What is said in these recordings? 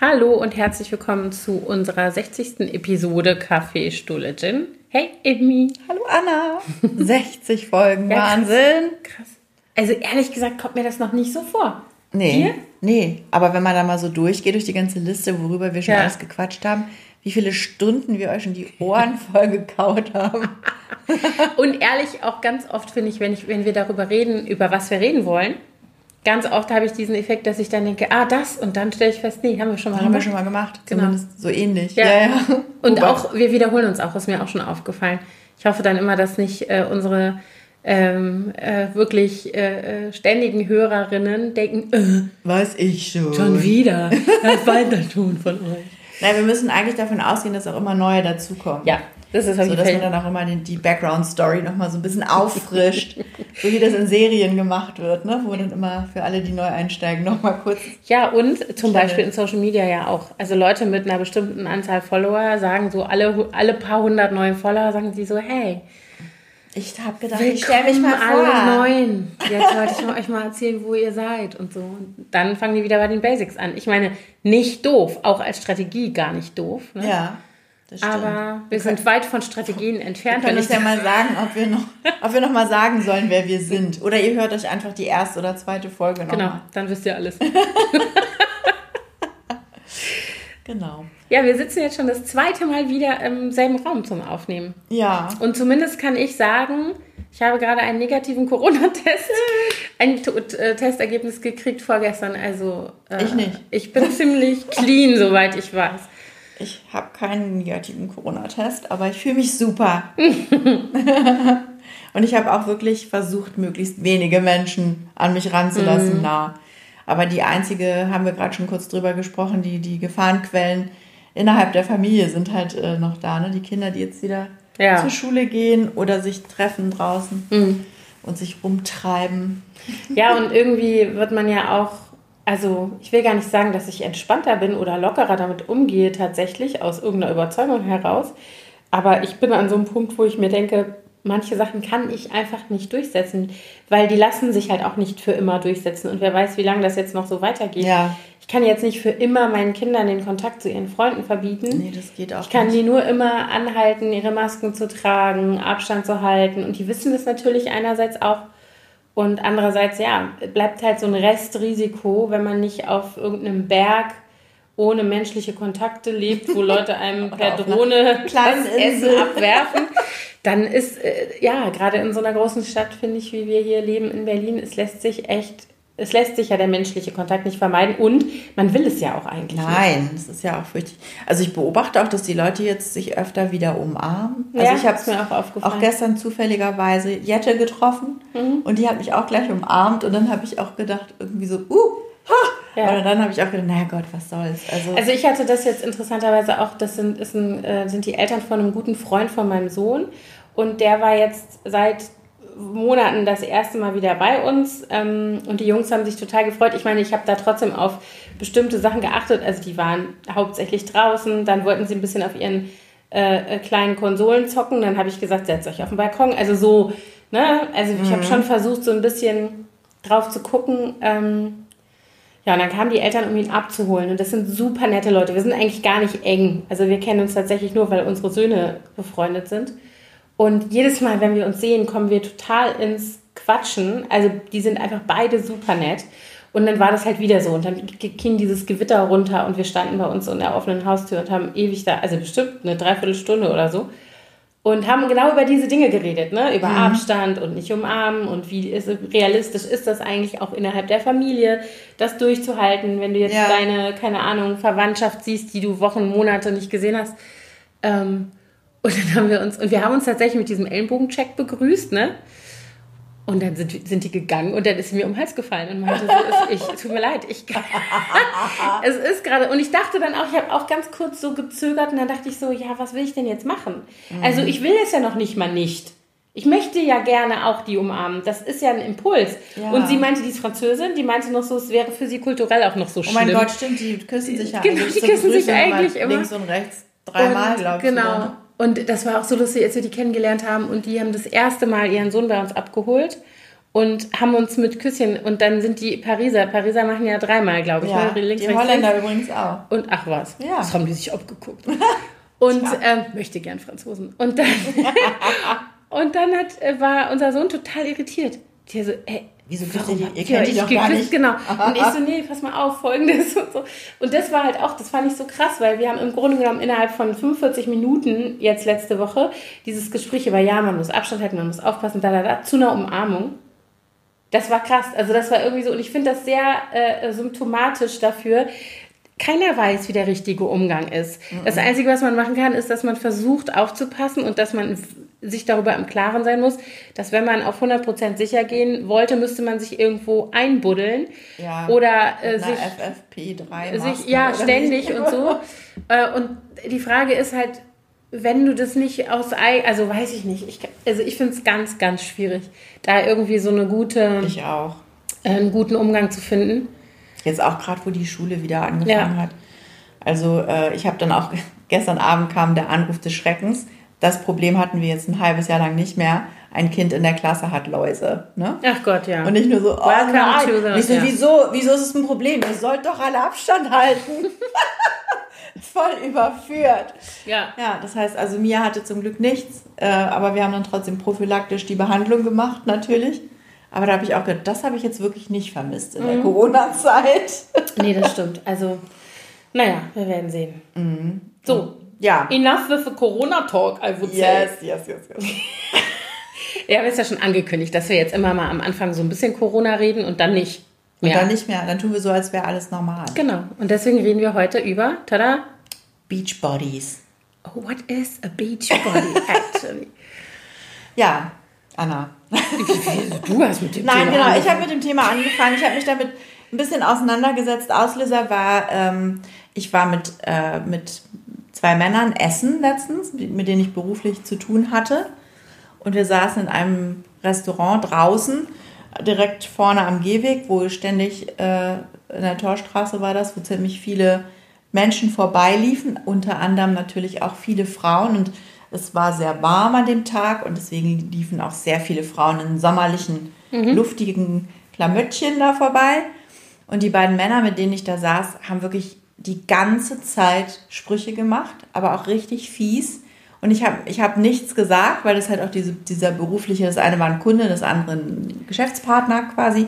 Hallo und herzlich willkommen zu unserer 60. Episode Kaffeestuhle Gin. Hey, Amy. Hallo Anna. 60 Folgen, Ja, krass. Wahnsinn. Krass. Also ehrlich gesagt kommt mir das noch nicht so vor. Nee, Dir? nee, aber wenn man da mal so durchgeht durch die ganze Liste, worüber wir schon Ja. alles gequatscht haben, wie viele Stunden wir euch schon die Ohren voll gekaut haben. Und ehrlich auch ganz oft finde ich, wenn ich, wenn wir darüber reden, über was wir reden wollen, ganz oft habe ich diesen Effekt, dass ich dann denke, ah, das und dann stelle ich fest, nee, haben wir schon mal Haben wir gemacht. schon mal gemacht, Genau. zumindest so ähnlich. Ja. Und Wobei- auch, wir wiederholen uns auch, ist mir auch schon aufgefallen. Ich hoffe dann immer, dass nicht äh, unsere ähm, äh, wirklich äh, äh, ständigen Hörerinnen denken, äh, Weiß ich schon. schon wieder, das weiter tun von euch. Nein, wir müssen eigentlich davon ausgehen, dass auch immer neue dazukommen. Ja, das ist So dass man dann auch immer die, die Background-Story nochmal so ein bisschen auffrischt. so wie das in Serien gemacht wird, ne? wo dann immer für alle, die neu einsteigen, nochmal kurz. Ja, und zum Beispiel in Social Media ja auch. Also Leute mit einer bestimmten Anzahl Follower sagen so, alle, alle paar hundert neue Follower sagen sie so, hey, Ich habe gedacht, ich stelle mich mal vor. alle neuen. Jetzt wollte ich euch mal erzählen, wo ihr seid und so. Und dann fangen die wieder bei den Basics an. Ich meine, nicht doof, auch als Strategie gar nicht doof. Ne? Ja. Aber wir sind weit von Strategien entfernt. Kann ich ja mal sagen, ob wir, noch, ob wir noch mal sagen sollen, wer wir sind. Oder ihr hört euch einfach die erste oder zweite Folge noch Genau, mal. dann wisst ihr alles. Genau. Ja, wir sitzen jetzt schon das zweite Mal wieder im selben Raum zum Aufnehmen. Ja. Und zumindest kann ich sagen, ich habe gerade einen negativen Corona-Test, ein äh, Testergebnis gekriegt vorgestern. Also äh, Ich nicht. Ich bin ziemlich clean, soweit ich weiß. Ich habe keinen negativen Corona-Test, aber ich fühle mich super. Und ich habe auch wirklich versucht, möglichst wenige Menschen an mich Mhm. ranzulassen, nah. Aber die einzige, haben wir gerade schon kurz drüber gesprochen, die, die Gefahrenquellen innerhalb der Familie sind halt äh, noch da. Ne? Die Kinder, die jetzt wieder Ja. zur Schule gehen oder sich treffen draußen Mhm. und sich rumtreiben. Ja, und irgendwie wird man ja auch, also ich will gar nicht sagen, dass ich entspannter bin oder lockerer damit umgehe, tatsächlich aus irgendeiner Überzeugung heraus. Aber ich bin an so einem Punkt, wo ich mir denke, manche Sachen kann ich einfach nicht durchsetzen, weil die lassen sich halt auch nicht für immer durchsetzen. Und wer weiß, wie lange das jetzt noch so weitergeht. Ja. Ich kann jetzt nicht für immer meinen Kindern den Kontakt zu ihren Freunden verbieten. Nee, das geht auch Ich kann nicht. die nur immer anhalten, ihre Masken zu tragen, Abstand zu halten. Und die wissen das natürlich einerseits auch. Und andererseits, ja, bleibt halt so ein Restrisiko, wenn man nicht auf irgendeinem Berg ohne menschliche Kontakte lebt, wo Leute einem per Drohne das Essen abwerfen. Dann ist, äh, ja, gerade in so einer großen Stadt, finde ich, wie wir hier leben in Berlin, es lässt sich echt, es lässt sich ja der menschliche Kontakt nicht vermeiden und man will es ja auch eigentlich nicht. Nein, das ist ja auch fürchtig. Also ich beobachte auch, dass die Leute jetzt sich öfter wieder umarmen. Also Ja, ich habe ist mir auch aufgefallen. auch gestern zufälligerweise Jette getroffen Mhm. und die hat mich auch gleich umarmt und dann habe ich auch gedacht, irgendwie so, uh, ha! Ja. Und dann habe ich auch gedacht, naja Gott, was soll's. Also, Also ich hatte das jetzt interessanterweise auch, das sind, ein, äh, sind die Eltern von einem guten Freund von meinem Sohn und der war jetzt seit Monaten das erste Mal wieder bei uns ähm, und die Jungs haben sich total gefreut. Ich meine, ich habe da trotzdem auf bestimmte Sachen geachtet. Also die waren hauptsächlich draußen, dann wollten sie ein bisschen auf ihren äh, äh, kleinen Konsolen zocken. Dann habe ich gesagt, setzt euch auf den Balkon. Also so, ne? Also ich habe schon versucht, so ein bisschen drauf zu gucken. Ähm, ja, und dann kamen die Eltern, um ihn abzuholen. Und das sind super nette Leute. Wir sind eigentlich gar nicht eng. Also wir kennen uns tatsächlich nur, weil unsere Söhne befreundet sind. Und jedes Mal, wenn wir uns sehen, kommen wir total ins Quatschen. Also die sind einfach beide super nett. Und dann war das halt wieder so. Und dann ging dieses Gewitter runter und wir standen bei uns in der offenen Haustür und haben ewig da, also bestimmt eine Dreiviertelstunde oder so. Und haben genau über diese Dinge geredet, ne? Über Abstand und nicht umarmen und wie ist, realistisch ist das eigentlich auch innerhalb der Familie, das durchzuhalten, wenn du jetzt Ja. deine, keine Ahnung, Verwandtschaft siehst, die du Wochen, Monate nicht gesehen hast. Ähm, und dann haben wir uns, und wir haben uns tatsächlich mit diesem Ellenbogencheck begrüßt, ne? Und dann sind, sind die gegangen und dann ist sie mir um den Hals gefallen und meinte, so ist ich, tut mir leid, ich es ist gerade, und ich dachte dann auch, ich habe auch ganz kurz so gezögert und dann dachte ich so, ja, was will ich denn jetzt machen? Also ich will es ja noch nicht mal nicht. Ich möchte ja gerne auch die umarmen. Das ist ja ein Impuls. Ja. Und sie meinte, die ist Französin, die meinte noch so, es wäre für sie kulturell auch noch so oh schlimm. mein Gott, stimmt, die küssen sich ja Genau, eigentlich die küssen sich eigentlich immer. Links und rechts dreimal, glaube ich. Genau. ne? Und das war auch so lustig, als wir die kennengelernt haben und die haben das erste Mal ihren Sohn bei uns abgeholt. und haben uns mit Küsschen und dann sind die Pariser, Pariser machen ja dreimal, glaube ich. Ja, ne? Links, die rechts, Holländer links. übrigens auch. Und ach was, Ja. das haben die sich abgeguckt. Und ähm, möchte gern Franzosen. Und dann, und dann hat, äh, war unser Sohn total irritiert. Die so, ey, Wieso küsst warum ihr Ihr kennt die doch gar geküsst? nicht. Genau. Und ich so, nee, pass mal auf, folgendes und so. Und das war halt auch, das fand ich so krass, weil wir haben im Grunde genommen innerhalb von 45 Minuten jetzt letzte Woche dieses Gespräch über, ja, man muss Abstand halten, man muss aufpassen, da, da, da, zu einer Umarmung. Das war krass. Also das war irgendwie so, und ich finde das sehr äh, symptomatisch dafür. Keiner weiß, wie der richtige Umgang ist. Das Einzige, was man machen kann, ist, dass man versucht aufzupassen und dass man sich darüber im Klaren sein muss, dass wenn man auf 100% sicher gehen wollte, müsste man sich irgendwo einbuddeln Ja. oder äh, sich FFP3 sich, ja, ständig und so. Äh, und die Frage ist halt, wenn du das nicht aus also weiß ich nicht, ich, also ich finde es ganz, ganz schwierig, da irgendwie so eine gute, Ich auch. äh, einen guten Umgang zu finden. Jetzt auch gerade, wo die Schule wieder angefangen Ja. hat. Also äh, ich habe dann auch, gestern Abend kam der Anruf des Schreckens. Das Problem hatten wir jetzt ein halbes Jahr lang nicht mehr. Ein Kind in der Klasse hat Läuse. Ne? Ach Gott, ja. Und nicht nur so, oh Welcome nein. the- ich so, ja. wieso, wieso ist es ein Problem? Ihr sollt doch alle Abstand halten. Voll überführt. ja. Ja, das heißt, also Mia hatte zum Glück nichts, äh, aber wir haben dann trotzdem prophylaktisch die Behandlung gemacht, natürlich. Aber da habe ich auch gedacht, das habe ich jetzt wirklich nicht vermisst in Mhm. der Corona-Zeit. Nee, das stimmt. Also, naja, wir werden sehen. So, Ja. enough with the Corona-Talk, I would say. Yes, yes, yes, yes. Ja, wir haben es ja schon angekündigt, dass wir jetzt immer mal am Anfang so ein bisschen Corona reden und dann nicht Und mehr. dann nicht mehr, dann tun wir so, als wäre alles normal. Genau. Und deswegen reden wir heute über, tada, Beach Bodies. oh, what is a beach body actually? Ja, Anna. Du hast mit dem Nein, Thema genau. Ich angefangen. habe mit dem Thema angefangen. Ich habe mich damit ein bisschen auseinandergesetzt. Auslöser war, ähm, ich war mit, äh, mit zwei Männern essen letztens, mit denen ich beruflich zu tun hatte. Und wir saßen in einem Restaurant draußen, direkt vorne am Gehweg, wo ständig äh, in der Torstraße war das, wo ziemlich viele Menschen vorbeiliefen, unter anderem natürlich auch viele Frauen. Und es war sehr warm an dem Tag und deswegen liefen auch sehr viele Frauen in sommerlichen, luftigen Klamöttchen da vorbei. Und die beiden Männer, mit denen ich da saß, haben wirklich die ganze Zeit Sprüche gemacht, aber auch richtig fies. Und ich habe ich hab nichts gesagt, weil das halt auch diese, dieser berufliche, das eine war ein Kunde, das andere ein Geschäftspartner quasi.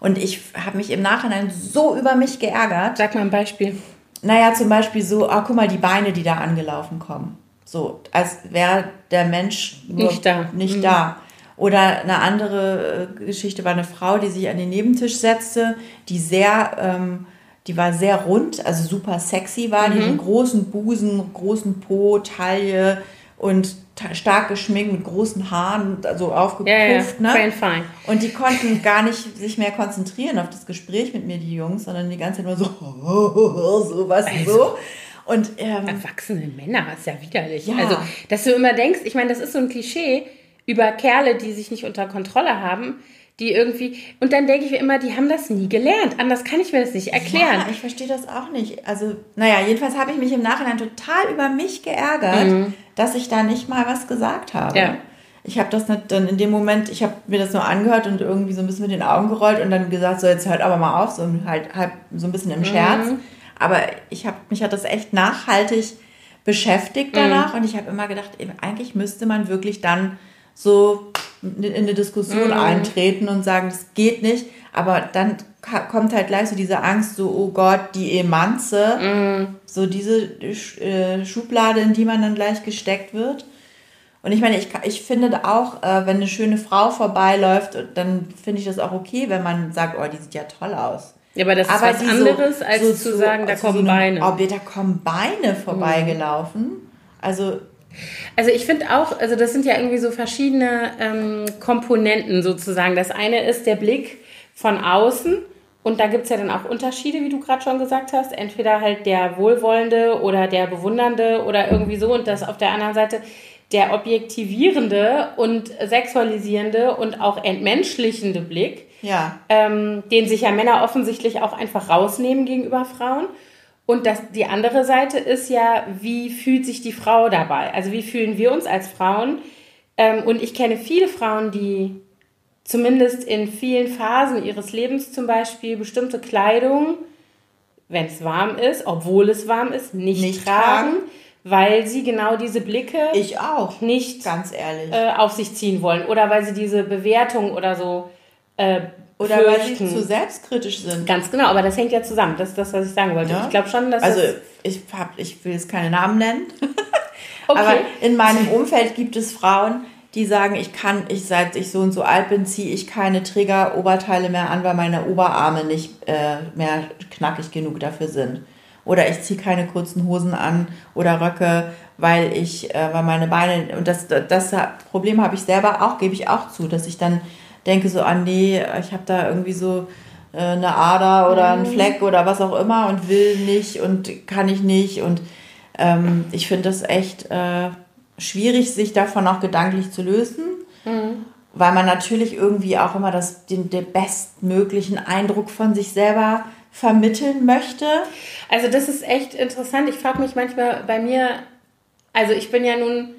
Und ich habe mich im Nachhinein so über mich geärgert. Sag mal ein Beispiel. Naja, zum Beispiel so, ah, guck mal, die Beine, die da angelaufen kommen. So, als wäre der Mensch Nicht da. Nicht Mhm. da. Oder eine andere äh, Geschichte war eine Frau, die sich an den Nebentisch setzte, die sehr, ähm, die war sehr rund, also super sexy war, die Mhm. einen großen Busen, großen Po, Taille und ta- stark geschminkt mit großen Haaren, also aufgepufft. Ja, ja, ne? fine. Und die konnten gar nicht sich mehr konzentrieren auf das Gespräch mit mir, die Jungs, sondern die ganze Zeit nur so, so was Also. so. Und ähm, Erwachsene Männer ist ja widerlich. Ja. Also, dass du immer denkst, ich meine, das ist so ein Klischee über Kerle, die sich nicht unter Kontrolle haben, die irgendwie. Und dann denke ich mir immer, die haben das nie gelernt. Anders kann ich mir das nicht erklären. ja, ich verstehe das auch nicht. Also, naja, jedenfalls habe ich mich im Nachhinein total über mich geärgert, dass ich da nicht mal was gesagt habe. Mhm. Ja. Ich habe das nicht dann in dem Moment, ich habe mir das nur angehört und irgendwie so ein bisschen mit den Augen gerollt und dann gesagt, so jetzt hört aber mal auf, so halt, halt so ein bisschen im Scherz. Mhm. Aber ich habe mich hat das echt nachhaltig beschäftigt Mhm. danach und ich habe immer gedacht, eigentlich müsste man wirklich dann so in in eine Diskussion Mhm. eintreten und sagen, das geht nicht. Aber dann kommt halt gleich so diese Angst, so, oh Gott, die Emanze, Mhm. so diese Sch- äh, Schublade, in die man dann gleich gesteckt wird. Und ich meine, ich, ich finde auch, äh, wenn eine schöne Frau vorbeiläuft, dann finde ich das auch okay, wenn man sagt, oh, die sieht ja toll aus. Ja, aber das ist was die so- anderes, als so zu sagen, da kommen so eine- Beine. Oh, da kommen Beine vorbeigelaufen. Also, Also ich finde auch, also das sind ja irgendwie so verschiedene ähm, Komponenten sozusagen. Das eine ist der Blick von außen und da gibt es ja dann auch Unterschiede, wie du gerade schon gesagt hast. Entweder halt der wohlwollende oder der bewundernde oder irgendwie so und das auf der anderen Seite der objektivierende und sexualisierende und auch entmenschlichende Blick ja. ähm, den sich ja Männer offensichtlich auch einfach rausnehmen gegenüber Frauen. Und das, die andere Seite ist ja, wie fühlt sich die Frau dabei? Also wie fühlen wir uns als Frauen? Ähm, und ich kenne viele Frauen, die zumindest in vielen Phasen ihres Lebens zum Beispiel bestimmte Kleidung, wenn es warm ist, obwohl es warm ist, nicht, nicht tragen, tragen, weil sie genau diese Blicke ich auch nicht ganz ehrlich äh, auf sich ziehen wollen oder weil sie diese Bewertung oder so äh, oder fürchten. weil sie zu selbstkritisch sind. Ganz genau, aber das hängt ja zusammen. Das ist das, was ich sagen wollte. Ja? Ich glaube schon, dass also ich hab, ich will jetzt keine Namen nennen, okay. aber in meinem Umfeld gibt es Frauen, die sagen, ich kann, ich seit ich so und so alt bin, ziehe ich keine Träger-Oberteile mehr an, weil meine Oberarme nicht äh, mehr knackig genug dafür sind. Oder ich ziehe keine kurzen Hosen an oder Röcke, weil ich, äh, weil meine Beine, und das, das Problem habe ich selber auch, gebe ich auch zu, dass ich dann denke so, ah nee, ich habe da irgendwie so äh, eine Ader oder einen mhm. Fleck oder was auch immer und will nicht und kann ich nicht. Und ähm, ich finde das echt äh, schwierig, sich davon auch gedanklich zu lösen. Mhm. Weil man natürlich irgendwie auch immer das, den, den bestmöglichen Eindruck von sich selber vermitteln möchte. Also das ist echt interessant. Ich frage mich manchmal bei mir, also ich bin ja nun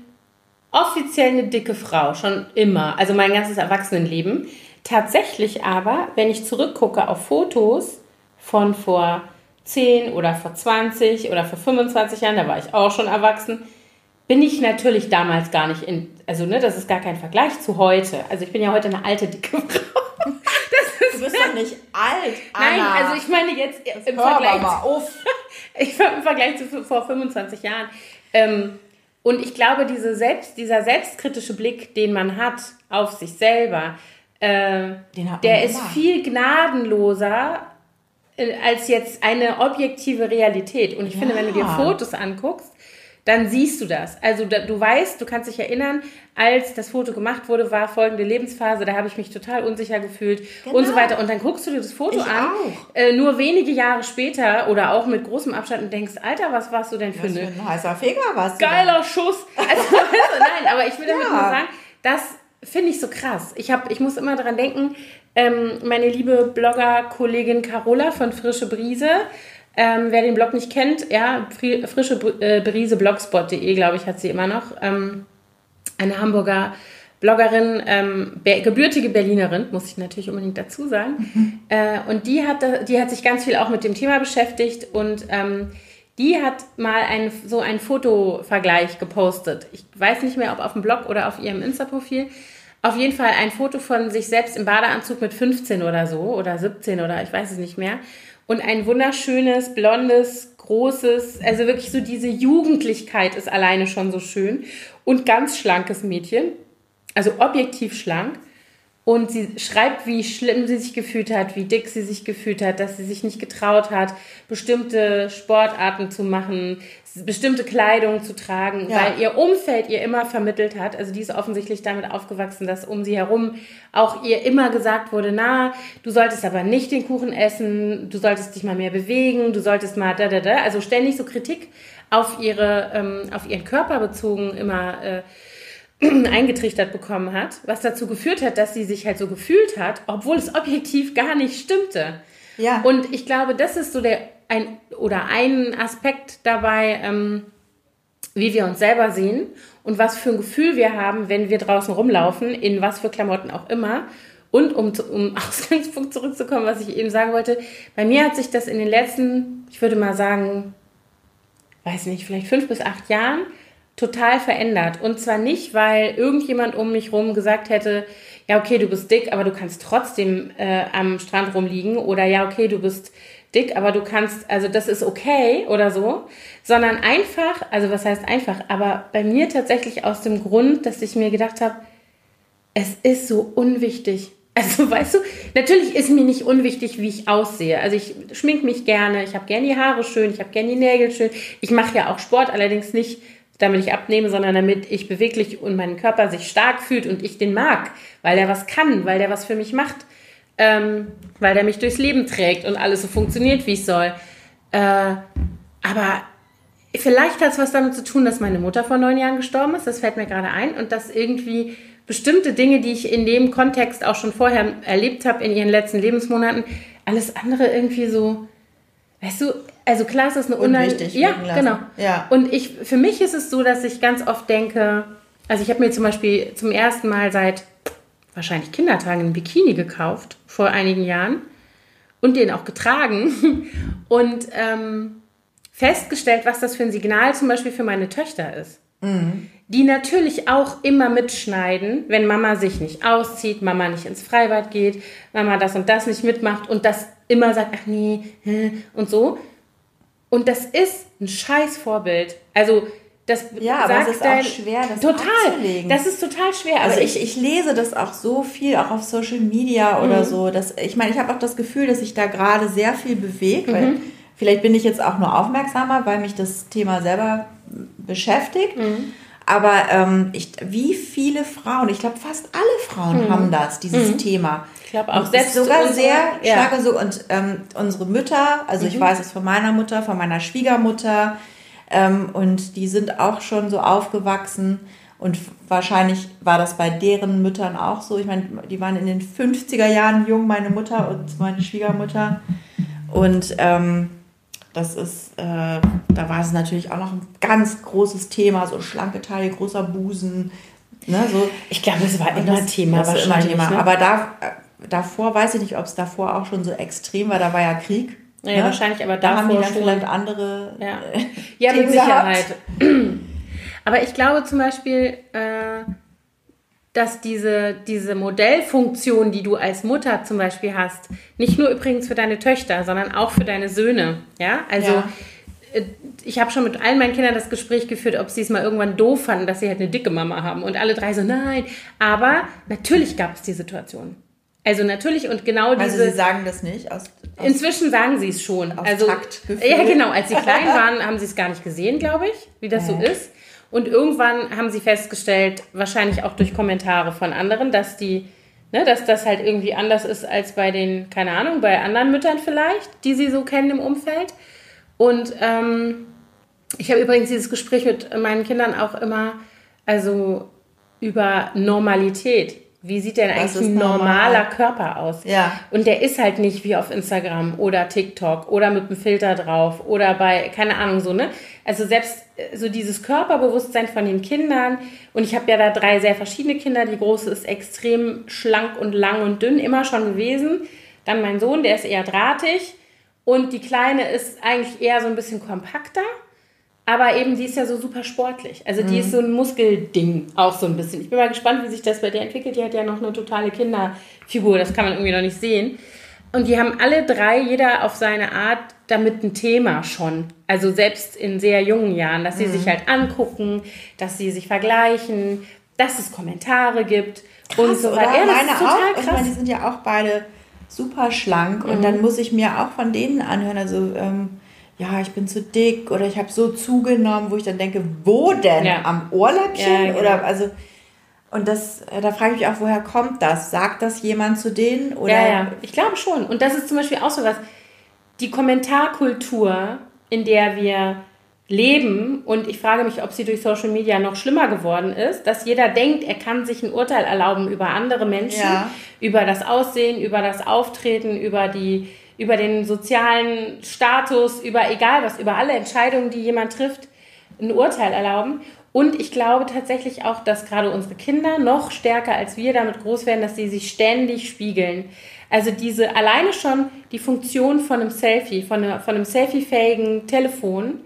offiziell eine dicke Frau, schon immer, also mein ganzes Erwachsenenleben. Tatsächlich aber, wenn ich zurückgucke auf Fotos von vor 10 oder vor 20 oder vor 25 Jahren, da war ich auch schon erwachsen, bin ich natürlich damals gar nicht in, also ne, das ist gar kein Vergleich zu heute. Also ich bin ja heute eine alte, dicke Frau. Das ist, du bist doch nicht alt, Anna. Nein, also ich meine jetzt im Vergleich, zu, ich, im Vergleich zu vor 25 Jahren. Ähm, und ich glaube, diese Selbst, dieser selbstkritische Blick, den man hat auf sich selber, äh, der ist viel gnadenloser äh, als jetzt eine objektive Realität. Und ich ja. finde, wenn du dir Fotos anguckst, dann siehst du das. Also da, du weißt, du kannst dich erinnern, als das Foto gemacht wurde, war folgende Lebensphase, da habe ich mich total unsicher gefühlt genau. und so weiter. Und dann guckst du dir das Foto ich an, äh, nur wenige Jahre später oder auch mit großem Abstand und denkst, Alter, was warst du denn für, eine, ein heißer Feger was? Geiler Schuss. Also, nein, aber ich will damit ja. nur sagen, das finde ich so krass. Ich, hab, ich muss immer daran denken, ähm, meine liebe Blogger-Kollegin Carola von Frische Brise ähm, wer den Blog nicht kennt, ja, frische äh, Brise blogspot.de, glaube ich, hat sie immer noch. Ähm, eine Hamburger Bloggerin, ähm, gebürtige Berlinerin, muss ich natürlich unbedingt dazu sagen. Mhm. Äh, und die hat, die hat sich ganz viel auch mit dem Thema beschäftigt und ähm, die hat mal ein, so einen Fotovergleich gepostet. Ich weiß nicht mehr, ob auf dem Blog oder auf ihrem Insta-Profil. Auf jeden Fall ein Foto von sich selbst im Badeanzug mit 15 oder so oder 17 oder ich weiß es nicht mehr und ein wunderschönes, blondes, großes, also wirklich so diese Jugendlichkeit ist alleine schon so schön und ganz schlankes Mädchen, also objektiv schlank. Und sie schreibt, wie schlimm sie sich gefühlt hat, wie dick sie sich gefühlt hat, dass sie sich nicht getraut hat, bestimmte Sportarten zu machen, bestimmte Kleidung zu tragen, ja. weil ihr Umfeld ihr immer vermittelt hat. Also die ist offensichtlich damit aufgewachsen, dass um sie herum auch ihr immer gesagt wurde, na, du solltest aber nicht den Kuchen essen, du solltest dich mal mehr bewegen, du solltest mal da, da, da. Also ständig so Kritik auf ihre, ähm, auf ihren Körper bezogen immer äh, eingetrichtert bekommen hat, was dazu geführt hat, dass sie sich halt so gefühlt hat, obwohl es objektiv gar nicht stimmte. Ja. Und ich glaube, das ist so der ein oder ein Aspekt dabei, ähm, wie wir uns selber sehen und was für ein Gefühl wir haben, wenn wir draußen rumlaufen, in was für Klamotten auch immer. Und um um Ausgangspunkt zurückzukommen, was ich eben sagen wollte, bei mir hat sich das in den letzten, ich würde mal sagen, weiß nicht, vielleicht fünf bis acht Jahren total verändert. Und zwar nicht, weil irgendjemand um mich rum gesagt hätte, ja, okay, du bist dick, aber du kannst trotzdem äh, am Strand rumliegen. Oder ja, okay, du bist dick, aber du kannst, also das ist okay oder so. Sondern einfach, also was heißt einfach, aber bei mir tatsächlich aus dem Grund, dass ich mir gedacht habe, es ist so unwichtig. Also weißt du, natürlich ist mir nicht unwichtig, wie ich aussehe. Also ich schmink mich gerne, ich habe gerne die Haare schön, ich habe gerne die Nägel schön. Ich mache ja auch Sport, allerdings nicht damit ich abnehme, sondern damit ich beweglich und mein Körper sich stark fühlt und ich den mag, weil er was kann, weil der was für mich macht, ähm, weil der mich durchs Leben trägt und alles so funktioniert, wie es soll. Äh, aber vielleicht hat es was damit zu tun, dass meine Mutter vor neun Jahren gestorben ist, das fällt mir gerade ein, und dass irgendwie bestimmte Dinge, die ich in dem Kontext auch schon vorher erlebt habe, in ihren letzten Lebensmonaten, alles andere irgendwie so, weißt du, also klar ist das eine unheimlich. Ja, genau. Ja. Und ich, für mich ist es so, dass ich ganz oft denke, also ich habe mir zum Beispiel zum ersten Mal seit wahrscheinlich Kindertagen ein Bikini gekauft vor einigen Jahren und den auch getragen und ähm, festgestellt, was das für ein Signal zum Beispiel für meine Töchter ist. Mhm. Die natürlich auch immer mitschneiden, wenn Mama sich nicht auszieht, Mama nicht ins Freibad geht, Mama das und das nicht mitmacht und das immer sagt, ach nee, und so. Und das ist ein scheiß Vorbild. Also das ja, aber es ist dein, auch schwer, das total, abzulegen. Das ist total schwer. Also ich, ich lese das auch so viel, auch auf Social Media oder mhm. so. Dass, ich meine, ich habe auch das Gefühl, dass sich da gerade sehr viel bewegt, mhm. weil vielleicht bin ich jetzt auch nur aufmerksamer, weil mich das Thema selber beschäftigt. Mhm. Aber ähm, ich, wie viele Frauen, ich glaube fast alle Frauen mhm. haben das, dieses mhm. Thema. Ich glaube auch selbst sogar unsere, sehr ja. stark so und ähm, unsere Mütter, also ich weiß es von meiner Mutter, von meiner Schwiegermutter, ähm, und die sind auch schon so aufgewachsen. Und wahrscheinlich war das bei deren Müttern auch so. Ich meine, die waren in den 50er Jahren jung, meine Mutter und meine Schwiegermutter. Und ähm, das ist, äh, da war es natürlich auch noch ein ganz großes Thema, so schlanke Taille, großer Busen. Ne, so. Ich glaube, es war immer das, Thema. Das war immer Thema. Ne? Aber da, äh, davor weiß ich nicht, ob es davor auch schon so extrem war. Da war ja Krieg. Ja, ja, wahrscheinlich, aber da haben die dann vielleicht andere. Ja, äh, ja mit Sicherheit. Aber ich glaube zum Beispiel, äh, dass diese, diese Modellfunktion, die du als Mutter zum Beispiel hast, nicht nur übrigens für deine Töchter, sondern auch für deine Söhne. Ja, also. Ja. Äh, ich habe schon mit allen meinen Kindern das Gespräch geführt, ob sie es mal irgendwann doof fanden, dass sie halt eine dicke Mama haben. Und alle drei so, nein. Aber natürlich gab es die Situation. Also natürlich und genau diese. Also Sie sagen das nicht aus. aus inzwischen sagen Sie es schon. Aus also Taktgefühl. ja genau. Als Sie klein waren, haben Sie es gar nicht gesehen, glaube ich, wie das äh. so ist. Und irgendwann haben Sie festgestellt, wahrscheinlich auch durch Kommentare von anderen, dass die, ne, dass das halt irgendwie anders ist als bei den, keine Ahnung, bei anderen Müttern vielleicht, die Sie so kennen im Umfeld. Und ähm, ich habe übrigens dieses Gespräch mit meinen Kindern auch immer, also über Normalität. Wie sieht denn eigentlich ein normaler normal. Körper aus? Ja. Und der ist halt nicht wie auf Instagram oder TikTok oder mit einem Filter drauf oder bei, keine Ahnung, so, ne? Also selbst äh, so dieses Körperbewusstsein von den Kindern. Und ich habe ja da drei sehr verschiedene Kinder. Die große ist extrem schlank und lang und dünn, immer schon gewesen. Dann mein Sohn, der ist eher drahtig. Und die kleine ist eigentlich eher so ein bisschen kompakter. Aber eben, die ist ja so super sportlich. Also die mhm. ist so ein Muskelding auch so ein bisschen. Ich bin mal gespannt, wie sich das bei der entwickelt. Die hat ja noch eine totale Kinderfigur, das kann man irgendwie noch nicht sehen. Und die haben alle drei, jeder auf seine Art, damit ein Thema schon. Also selbst in sehr jungen Jahren, dass sie mhm. sich halt angucken, dass sie sich vergleichen, dass es Kommentare gibt krass, und so weiter. Ja, meine auch. Krass. Ich meine, die sind ja auch beide super schlank mhm. und dann muss ich mir auch von denen anhören, also ähm, ja, ich bin zu dick oder ich habe so zugenommen, wo ich dann denke, wo denn? Ja. Am Ohrläppchen? Ja, genau. Oder also und das, äh, da frage ich mich auch, woher kommt das? Sagt das jemand zu denen? Oder? Ja, ja, ich glaube schon. Und das ist zum Beispiel auch so was. Die Kommentarkultur, in der wir leben, und ich frage mich, ob sie durch Social Media noch schlimmer geworden ist, dass jeder denkt, er kann sich ein Urteil erlauben über andere Menschen, ja. über das Aussehen, über das Auftreten, über die über den sozialen Status, über egal was, über alle Entscheidungen, die jemand trifft, ein Urteil erlauben. Und ich glaube tatsächlich auch, dass gerade unsere Kinder noch stärker als wir damit groß werden, dass sie sich ständig spiegeln. Also diese alleine schon die Funktion von einem Selfie, von, einer, von einem selfiefähigen Telefon,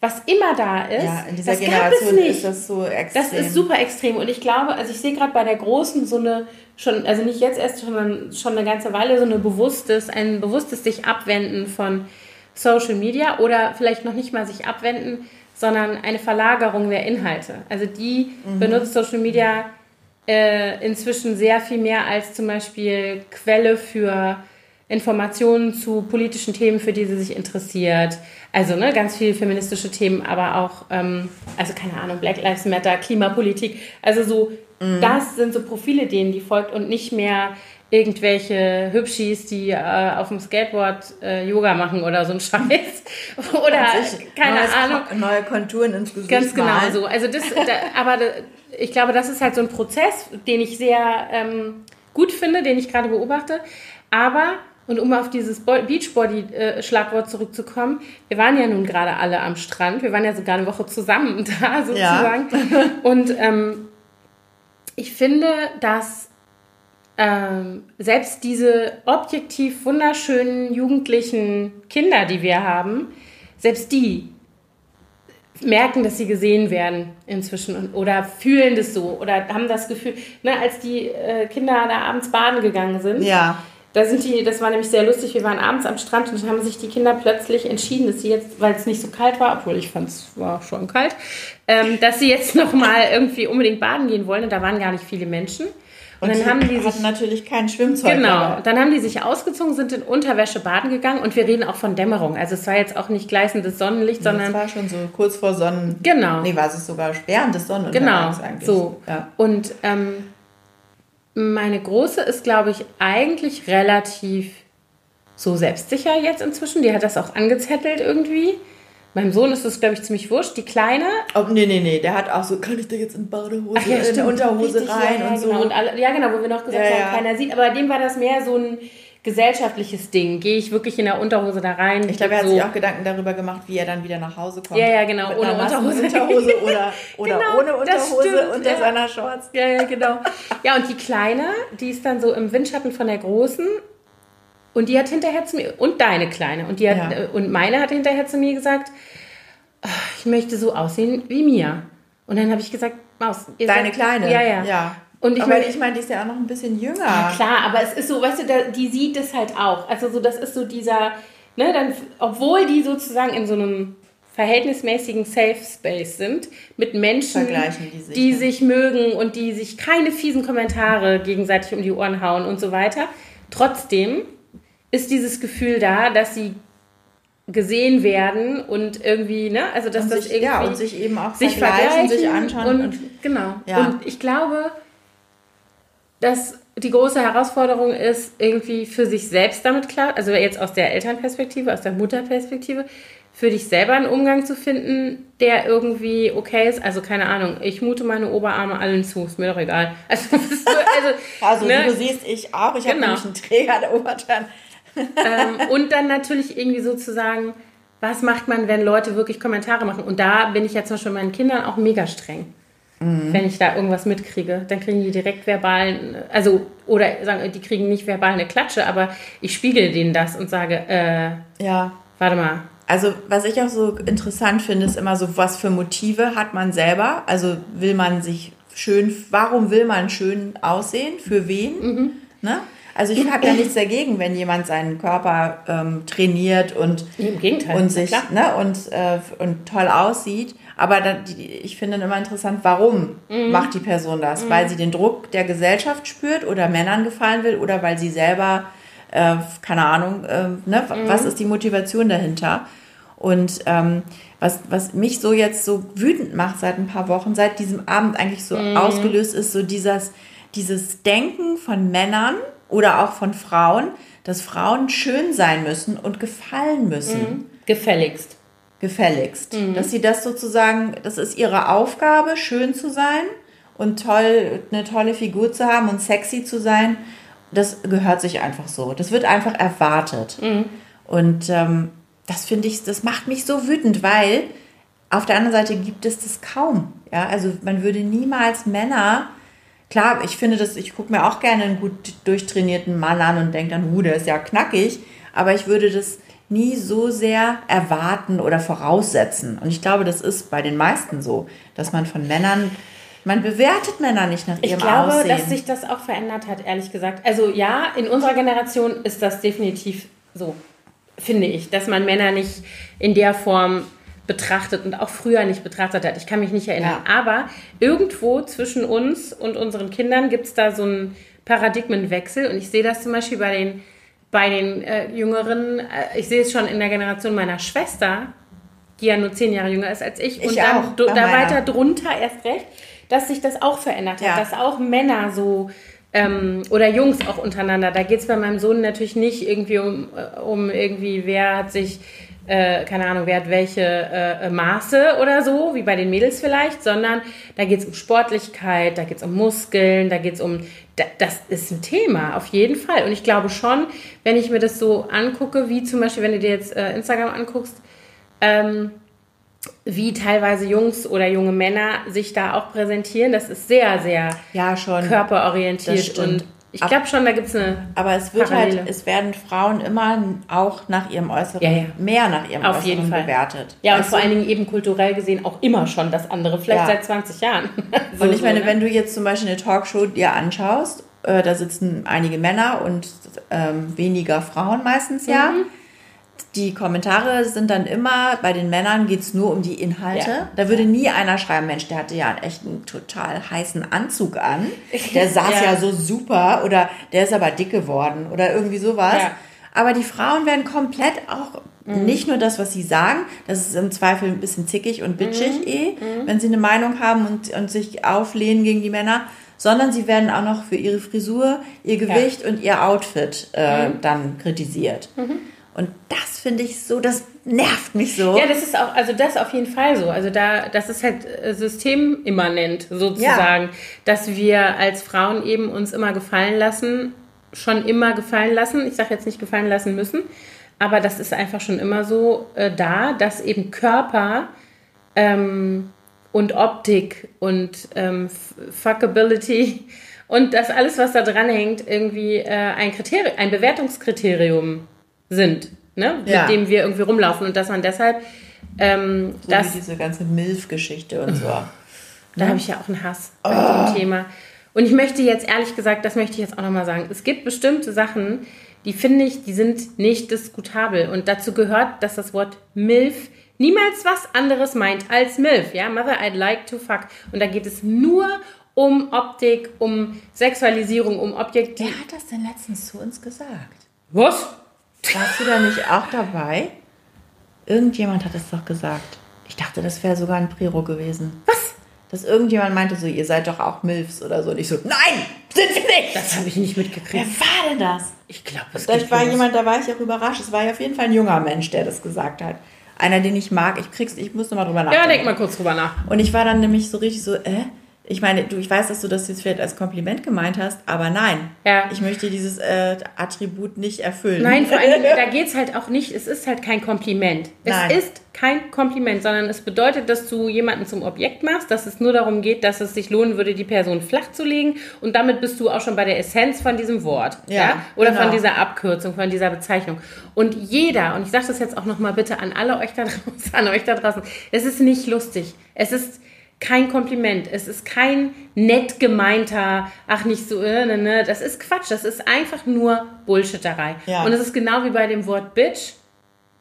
was immer da ist. Ja, in dieser das Generation ist das so extrem. Das ist super extrem. Und ich glaube, also ich sehe gerade bei der Großen so eine schon, also nicht jetzt erst, sondern schon eine ganze Weile so eine bewusstes, ein bewusstes sich abwenden von Social Media oder vielleicht noch nicht mal sich abwenden, sondern eine Verlagerung der Inhalte. Also die mhm. benutzt Social Media äh, inzwischen sehr viel mehr als zum Beispiel Quelle für Informationen zu politischen Themen, für die sie sich interessiert. Also ne, ganz viele feministische Themen, aber auch, ähm, also keine Ahnung, Black Lives Matter, Klimapolitik. Also so Mhm. Das sind so Profile, denen die folgt und nicht mehr irgendwelche Hübschis, die äh, auf dem Skateboard äh, Yoga machen oder so ein Scheiß. oder keine neues, Ahnung. Neue Konturen ins Gesicht. Ganz genau malen. so. Also das, da, aber ich glaube, das ist halt so ein Prozess, den ich sehr ähm, gut finde, den ich gerade beobachte. Aber und um auf dieses Beachbody-Schlagwort zurückzukommen, wir waren ja nun gerade alle am Strand. Wir waren ja sogar eine Woche zusammen da sozusagen. Ja. Und ähm, ich finde, dass ähm, selbst diese objektiv wunderschönen jugendlichen Kinder, die wir haben, selbst die merken, dass sie gesehen werden inzwischen oder fühlen das so oder haben das Gefühl, ne, als die äh, Kinder da abends baden gegangen sind. Ja. Da sind die, das war nämlich sehr lustig, wir waren abends am Strand und dann haben sich die Kinder plötzlich entschieden, dass sie jetzt, weil es nicht so kalt war, obwohl ich fand es war schon kalt, ähm, dass sie jetzt nochmal irgendwie unbedingt baden gehen wollen und da waren gar nicht viele Menschen. Und, und dann haben die sich natürlich kein Schwimmzeug. Genau. Dabei. Dann haben die sich ausgezogen, sind in Unterwäsche baden gegangen und wir reden auch von Dämmerung. Also es war jetzt auch nicht gleißendes Sonnenlicht, sondern es war schon so kurz vor Sonnen. Genau. Nee, war es sogar während des Sonnenuntergangs genau. eigentlich. So. Ja. Und ähm, meine große ist, glaube ich, eigentlich relativ so selbstsicher jetzt inzwischen. Die hat das auch angezettelt irgendwie. Meinem Sohn ist das, glaube ich, ziemlich wurscht. Die Kleine. Oh, nee, nee, nee. Der hat auch so, kann ich da jetzt in Badehose, ja, in Unterhose Richtig, rein ja, und so. Genau. Und alle, ja, genau, wo wir noch gesagt ja, haben, keiner sieht. Aber bei dem war das mehr so ein gesellschaftliches Ding. Gehe ich wirklich in der Unterhose da rein? Ich glaube, er hat so. sich auch Gedanken darüber gemacht, wie er dann wieder nach Hause kommt. Ja, ja, genau. ohne Unterhose. Unterhose oder, oder genau, ohne Unterhose stimmt, unter ja. seiner Shorts. Ja, ja, genau. Ja, und die Kleine, die ist dann so im Windschatten von der Großen. Und die hat hinterher zu mir, und deine Kleine, und, die hat, ja. und meine hat hinterher zu mir gesagt, ich möchte so aussehen wie Mia. Und dann habe ich gesagt, Maus. Deine seid, Kleine? Ja, ja. ja. Und ich meine, ich meine, die ist ja auch noch ein bisschen jünger. Ja, klar, aber es ist so, weißt du, die sieht es halt auch. Also so, das ist so dieser, ne, dann, obwohl die sozusagen in so einem verhältnismäßigen Safe Space sind, mit Menschen, die, sich, die sich mögen und die sich keine fiesen Kommentare gegenseitig um die Ohren hauen und so weiter. Trotzdem ist dieses Gefühl da, dass sie gesehen werden und irgendwie, ne, also dass und das sich, irgendwie ja, und sich eben auch sich vergleichen, sich anschauen und, und genau. Ja. Und ich glaube, dass die große Herausforderung ist, irgendwie für sich selbst damit klar, also jetzt aus der Elternperspektive, aus der Mutterperspektive, für dich selber einen Umgang zu finden, der irgendwie okay ist. Also keine Ahnung, ich mute meine Oberarme allen zu, ist mir doch egal. Also, also, also ne? wie du siehst, ich auch. Ich genau. habe nämlich einen Träger der Oberarme ähm, und dann natürlich irgendwie sozusagen, was macht man, wenn Leute wirklich Kommentare machen? Und da bin ich ja zum Beispiel meinen Kindern auch mega streng. Mhm. Wenn ich da irgendwas mitkriege, dann kriegen die direkt verbalen, also, oder sagen, die kriegen nicht verbal eine Klatsche, aber ich spiegel denen das und sage, äh, ja. warte mal. Also, was ich auch so interessant finde, ist immer so, was für Motive hat man selber? Also, will man sich schön, warum will man schön aussehen? Für wen? Mhm. Ne? Also ich habe ja nichts dagegen, wenn jemand seinen Körper ähm, trainiert und, Im Gegenteil, und sich ne, und, äh, und toll aussieht. Aber dann, die, ich finde dann immer interessant, warum mhm. macht die Person das? Mhm. Weil sie den Druck der Gesellschaft spürt oder Männern gefallen will oder weil sie selber, äh, keine Ahnung, äh, ne, mhm. was ist die Motivation dahinter? Und ähm, was, was mich so jetzt so wütend macht seit ein paar Wochen, seit diesem Abend eigentlich so mhm. ausgelöst ist, so dieses, dieses Denken von Männern, oder auch von Frauen, dass Frauen schön sein müssen und gefallen müssen. Mhm. Gefälligst. Gefälligst. Mhm. Dass sie das sozusagen, das ist ihre Aufgabe, schön zu sein und toll, eine tolle Figur zu haben und sexy zu sein. Das gehört sich einfach so. Das wird einfach erwartet. Mhm. Und ähm, das finde ich, das macht mich so wütend, weil auf der anderen Seite gibt es das kaum. Ja, also man würde niemals Männer Klar, ich finde das, ich gucke mir auch gerne einen gut durchtrainierten Mann an und denke dann, hu, der ist ja knackig, aber ich würde das nie so sehr erwarten oder voraussetzen. Und ich glaube, das ist bei den meisten so, dass man von Männern, man bewertet Männer nicht nach ihrem Ich glaube, Aussehen. dass sich das auch verändert hat, ehrlich gesagt. Also ja, in unserer Generation ist das definitiv so, finde ich, dass man Männer nicht in der Form betrachtet und auch früher nicht betrachtet hat. Ich kann mich nicht erinnern. Ja. Aber irgendwo zwischen uns und unseren Kindern gibt es da so einen Paradigmenwechsel. Und ich sehe das zum Beispiel bei den, bei den äh, Jüngeren, äh, ich sehe es schon in der Generation meiner Schwester, die ja nur zehn Jahre jünger ist als ich. ich und dann da weiter drunter erst recht, dass sich das auch verändert hat. Ja. Dass auch Männer so ähm, oder Jungs auch untereinander. Da geht es bei meinem Sohn natürlich nicht irgendwie um, äh, um irgendwie, wer hat sich äh, keine Ahnung, wer hat welche äh, Maße oder so, wie bei den Mädels vielleicht, sondern da geht es um Sportlichkeit, da geht es um Muskeln, da geht es um, da, das ist ein Thema, auf jeden Fall. Und ich glaube schon, wenn ich mir das so angucke, wie zum Beispiel, wenn du dir jetzt äh, Instagram anguckst, ähm, wie teilweise Jungs oder junge Männer sich da auch präsentieren, das ist sehr, sehr ja, schon. körperorientiert und Ich glaube schon, da gibt es eine. Aber es wird Parallele. halt, es werden Frauen immer auch nach ihrem Äußeren, ja, ja. mehr nach ihrem Auf Äußeren bewertet. Ja, und vor allen Dingen eben kulturell gesehen auch immer schon das andere, vielleicht ja. seit 20 Jahren. so, und ich meine, so, ne? wenn du jetzt zum Beispiel eine Talkshow dir anschaust, äh, da sitzen einige Männer und ähm, weniger Frauen meistens ja. Mhm die Kommentare sind dann immer, bei den Männern geht es nur um die Inhalte. Ja. Da würde nie einer schreiben, Mensch, der hatte ja einen echt einen total heißen Anzug an. Der saß ja. ja so super oder der ist aber dick geworden oder irgendwie sowas. Ja. Aber die Frauen werden komplett auch mhm. nicht nur das, was sie sagen, das ist im Zweifel ein bisschen zickig und bitchig mhm. eh, mhm. wenn sie eine Meinung haben und, und sich auflehnen gegen die Männer, sondern sie werden auch noch für ihre Frisur, ihr Gewicht und ihr Outfit äh, mhm. dann kritisiert. Und das finde ich so, das nervt mich so. Ja, das ist auch, also das auf jeden Fall so. Also da, das ist halt äh, systemimmanent sozusagen, ja. dass wir als Frauen eben uns immer gefallen lassen, schon immer gefallen lassen. Ich sage jetzt nicht gefallen lassen müssen, aber das ist einfach schon immer so äh, da, dass eben Körper ähm, und Optik und ähm, Fuckability und das alles, was da dran hängt, irgendwie äh, ein Kriterium, ein Bewertungskriterium sind, ne? Ja. mit dem wir irgendwie rumlaufen und dass man deshalb ähm, so das, wie diese ganze Milf-Geschichte und so. Da ne? habe ich ja auch einen Hass oh. bei dem Thema. Und ich möchte jetzt ehrlich gesagt, das möchte ich jetzt auch nochmal sagen, es gibt bestimmte Sachen, die finde ich, die sind nicht diskutabel. Und dazu gehört, dass das Wort MILF niemals was anderes meint als MILF. Ja, Mother, I'd like to fuck. Und da geht es nur um Optik, um Sexualisierung, um Objekte. Wer hat das denn letztens zu uns gesagt? Was? Warst du da nicht auch dabei? Irgendjemand hat es doch gesagt. Ich dachte, das wäre sogar ein Priro gewesen. Was? Dass irgendjemand meinte so, ihr seid doch auch Milfs oder so. Und ich so, nein, sind wir nicht. Das habe ich nicht mitgekriegt. Wer war denn das? Ich glaube, es Vielleicht war jemand, da war ich auch überrascht. Es war ja auf jeden Fall ein junger Mensch, der das gesagt hat. Einer, den ich mag. Ich krieg's, ich muss nochmal drüber nachdenken. Ja, denk mal kurz drüber nach. Und ich war dann nämlich so richtig so, äh, ich meine, du, ich weiß, dass du das jetzt vielleicht als Kompliment gemeint hast, aber nein. Ja. Ich möchte dieses äh, Attribut nicht erfüllen. Nein, vor allem, da geht es halt auch nicht, es ist halt kein Kompliment. Es nein. ist kein Kompliment, sondern es bedeutet, dass du jemanden zum Objekt machst, dass es nur darum geht, dass es sich lohnen würde, die Person flach zu legen. Und damit bist du auch schon bei der Essenz von diesem Wort. Ja. ja? Oder genau. von dieser Abkürzung, von dieser Bezeichnung. Und jeder, und ich sage das jetzt auch nochmal bitte an alle euch da draußen, an euch da draußen, es ist nicht lustig. Es ist kein Kompliment. Es ist kein nett gemeinter, ach nicht so, äh, ne, ne. Das ist Quatsch. Das ist einfach nur Bullshitterei. Ja. Und es ist genau wie bei dem Wort Bitch.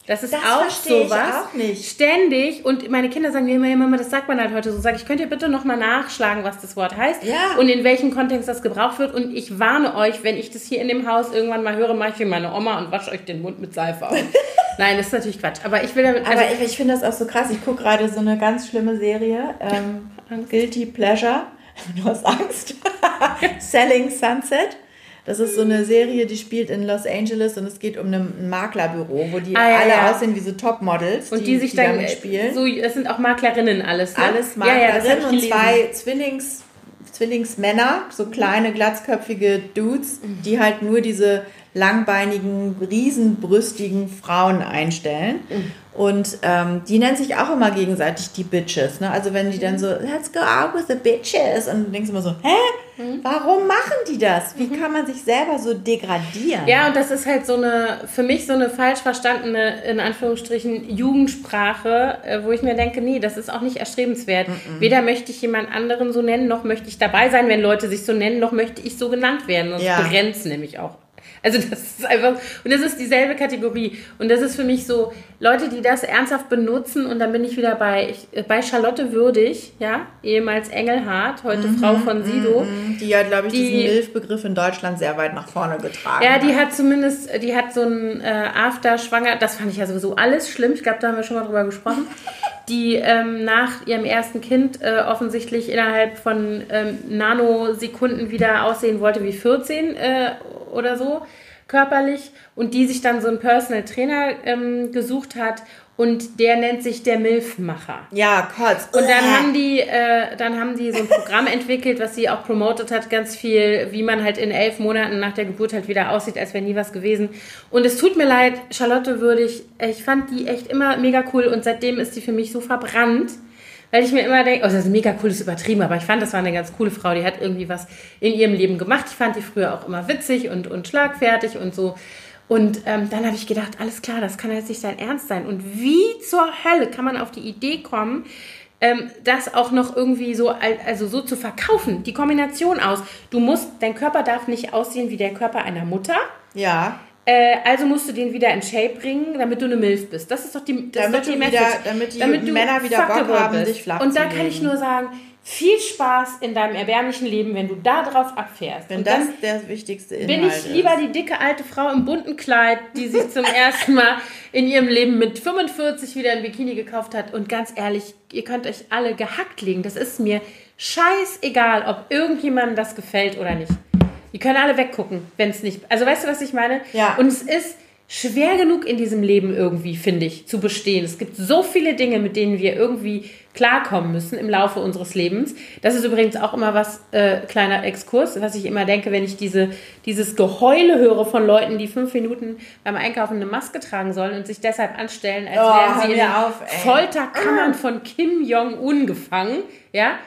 Das ist das auch sowas. Auch nicht. Ständig. Und meine Kinder sagen mir immer, Mama, das sagt man halt heute so. Sag ich, könnt ihr bitte nochmal nachschlagen, was das Wort heißt ja. und in welchem Kontext das gebraucht wird. Und ich warne euch, wenn ich das hier in dem Haus irgendwann mal höre, mache ich wie meine Oma und wasche euch den Mund mit Seife auf. Nein, das ist natürlich Quatsch. Aber ich will damit. Also Aber ich, ich finde das auch so krass. Ich gucke gerade so eine ganz schlimme Serie. Ähm, Guilty Pleasure. Du hast Angst. Selling Sunset. Das ist so eine Serie, die spielt in Los Angeles und es geht um ein Maklerbüro, wo die ah, ja, alle ja. aussehen wie so Topmodels, und die, die sich die dann spielen. So, es sind auch Maklerinnen alles. Ne? Alles Maklerinnen ja, und zwei Zwillings, Zwillingsmänner, so kleine glatzköpfige Dudes, mhm. die halt nur diese langbeinigen, riesenbrüstigen Frauen einstellen. Mhm. Und ähm, die nennen sich auch immer gegenseitig die Bitches. Ne? Also wenn die dann so, let's go out with the bitches. Und du denkst immer so, hä? Mhm. Warum machen die das? Wie mhm. kann man sich selber so degradieren? Ja, und das ist halt so eine, für mich so eine falsch verstandene, in Anführungsstrichen, Jugendsprache, äh, wo ich mir denke, nee, das ist auch nicht erstrebenswert. Mhm. Weder möchte ich jemand anderen so nennen, noch möchte ich dabei sein, wenn Leute sich so nennen, noch möchte ich so genannt werden. Das ja. begrenzt nämlich auch also das ist einfach, und das ist dieselbe Kategorie. Und das ist für mich so, Leute, die das ernsthaft benutzen, und dann bin ich wieder bei, ich, bei Charlotte Würdig, ja, ehemals Engelhardt, heute mhm, Frau von Sido. Mhm, die hat, glaube ich, die, diesen Milfbegriff in Deutschland sehr weit nach vorne getragen. Ja, die hat zumindest, die hat so ein äh, After-Schwanger, das fand ich ja sowieso alles schlimm, ich glaube, da haben wir schon mal drüber gesprochen, die ähm, nach ihrem ersten Kind äh, offensichtlich innerhalb von ähm, Nanosekunden wieder aussehen wollte wie 14 äh, oder so körperlich und die sich dann so einen Personal Trainer ähm, gesucht hat und der nennt sich der Milfmacher. Ja, kurz. Und dann haben die, äh, dann haben die so ein Programm entwickelt, was sie auch promotet hat, ganz viel, wie man halt in elf Monaten nach der Geburt halt wieder aussieht, als wäre nie was gewesen. Und es tut mir leid, Charlotte Würdig, ich fand die echt immer mega cool und seitdem ist die für mich so verbrannt weil ich mir immer denke, oh, das ist mega cool, das ist übertrieben, aber ich fand, das war eine ganz coole Frau, die hat irgendwie was in ihrem Leben gemacht. Ich fand die früher auch immer witzig und, und schlagfertig und so. Und ähm, dann habe ich gedacht, alles klar, das kann jetzt nicht dein Ernst sein. Und wie zur Hölle kann man auf die Idee kommen, ähm, das auch noch irgendwie so, also so zu verkaufen? Die Kombination aus, du musst, dein Körper darf nicht aussehen wie der Körper einer Mutter. Ja. Äh, also musst du den wieder in Shape bringen, damit du eine Milf bist. Das ist doch die, das damit ist doch die Message. Wieder, damit die damit Männer wieder Bock haben, bist. dich flach Und da kann ich nur sagen, viel Spaß in deinem erbärmlichen Leben, wenn du da drauf abfährst. Wenn das der wichtigste Inhalt Bin ich lieber die dicke alte Frau im bunten Kleid, die sich zum ersten Mal in ihrem Leben mit 45 wieder ein Bikini gekauft hat. Und ganz ehrlich, ihr könnt euch alle gehackt legen. Das ist mir scheißegal, ob irgendjemandem das gefällt oder nicht. Die können alle weggucken, wenn es nicht. Also weißt du, was ich meine? Ja. Und es ist schwer genug in diesem Leben irgendwie, finde ich, zu bestehen. Es gibt so viele Dinge, mit denen wir irgendwie klarkommen müssen im Laufe unseres Lebens. Das ist übrigens auch immer was, äh, kleiner Exkurs, was ich immer denke, wenn ich diese, dieses Geheule höre von Leuten, die fünf Minuten beim Einkaufen eine Maske tragen sollen und sich deshalb anstellen, als oh, wären sie in auf, Folterkammern von Kim Jong-un gefangen. Ja?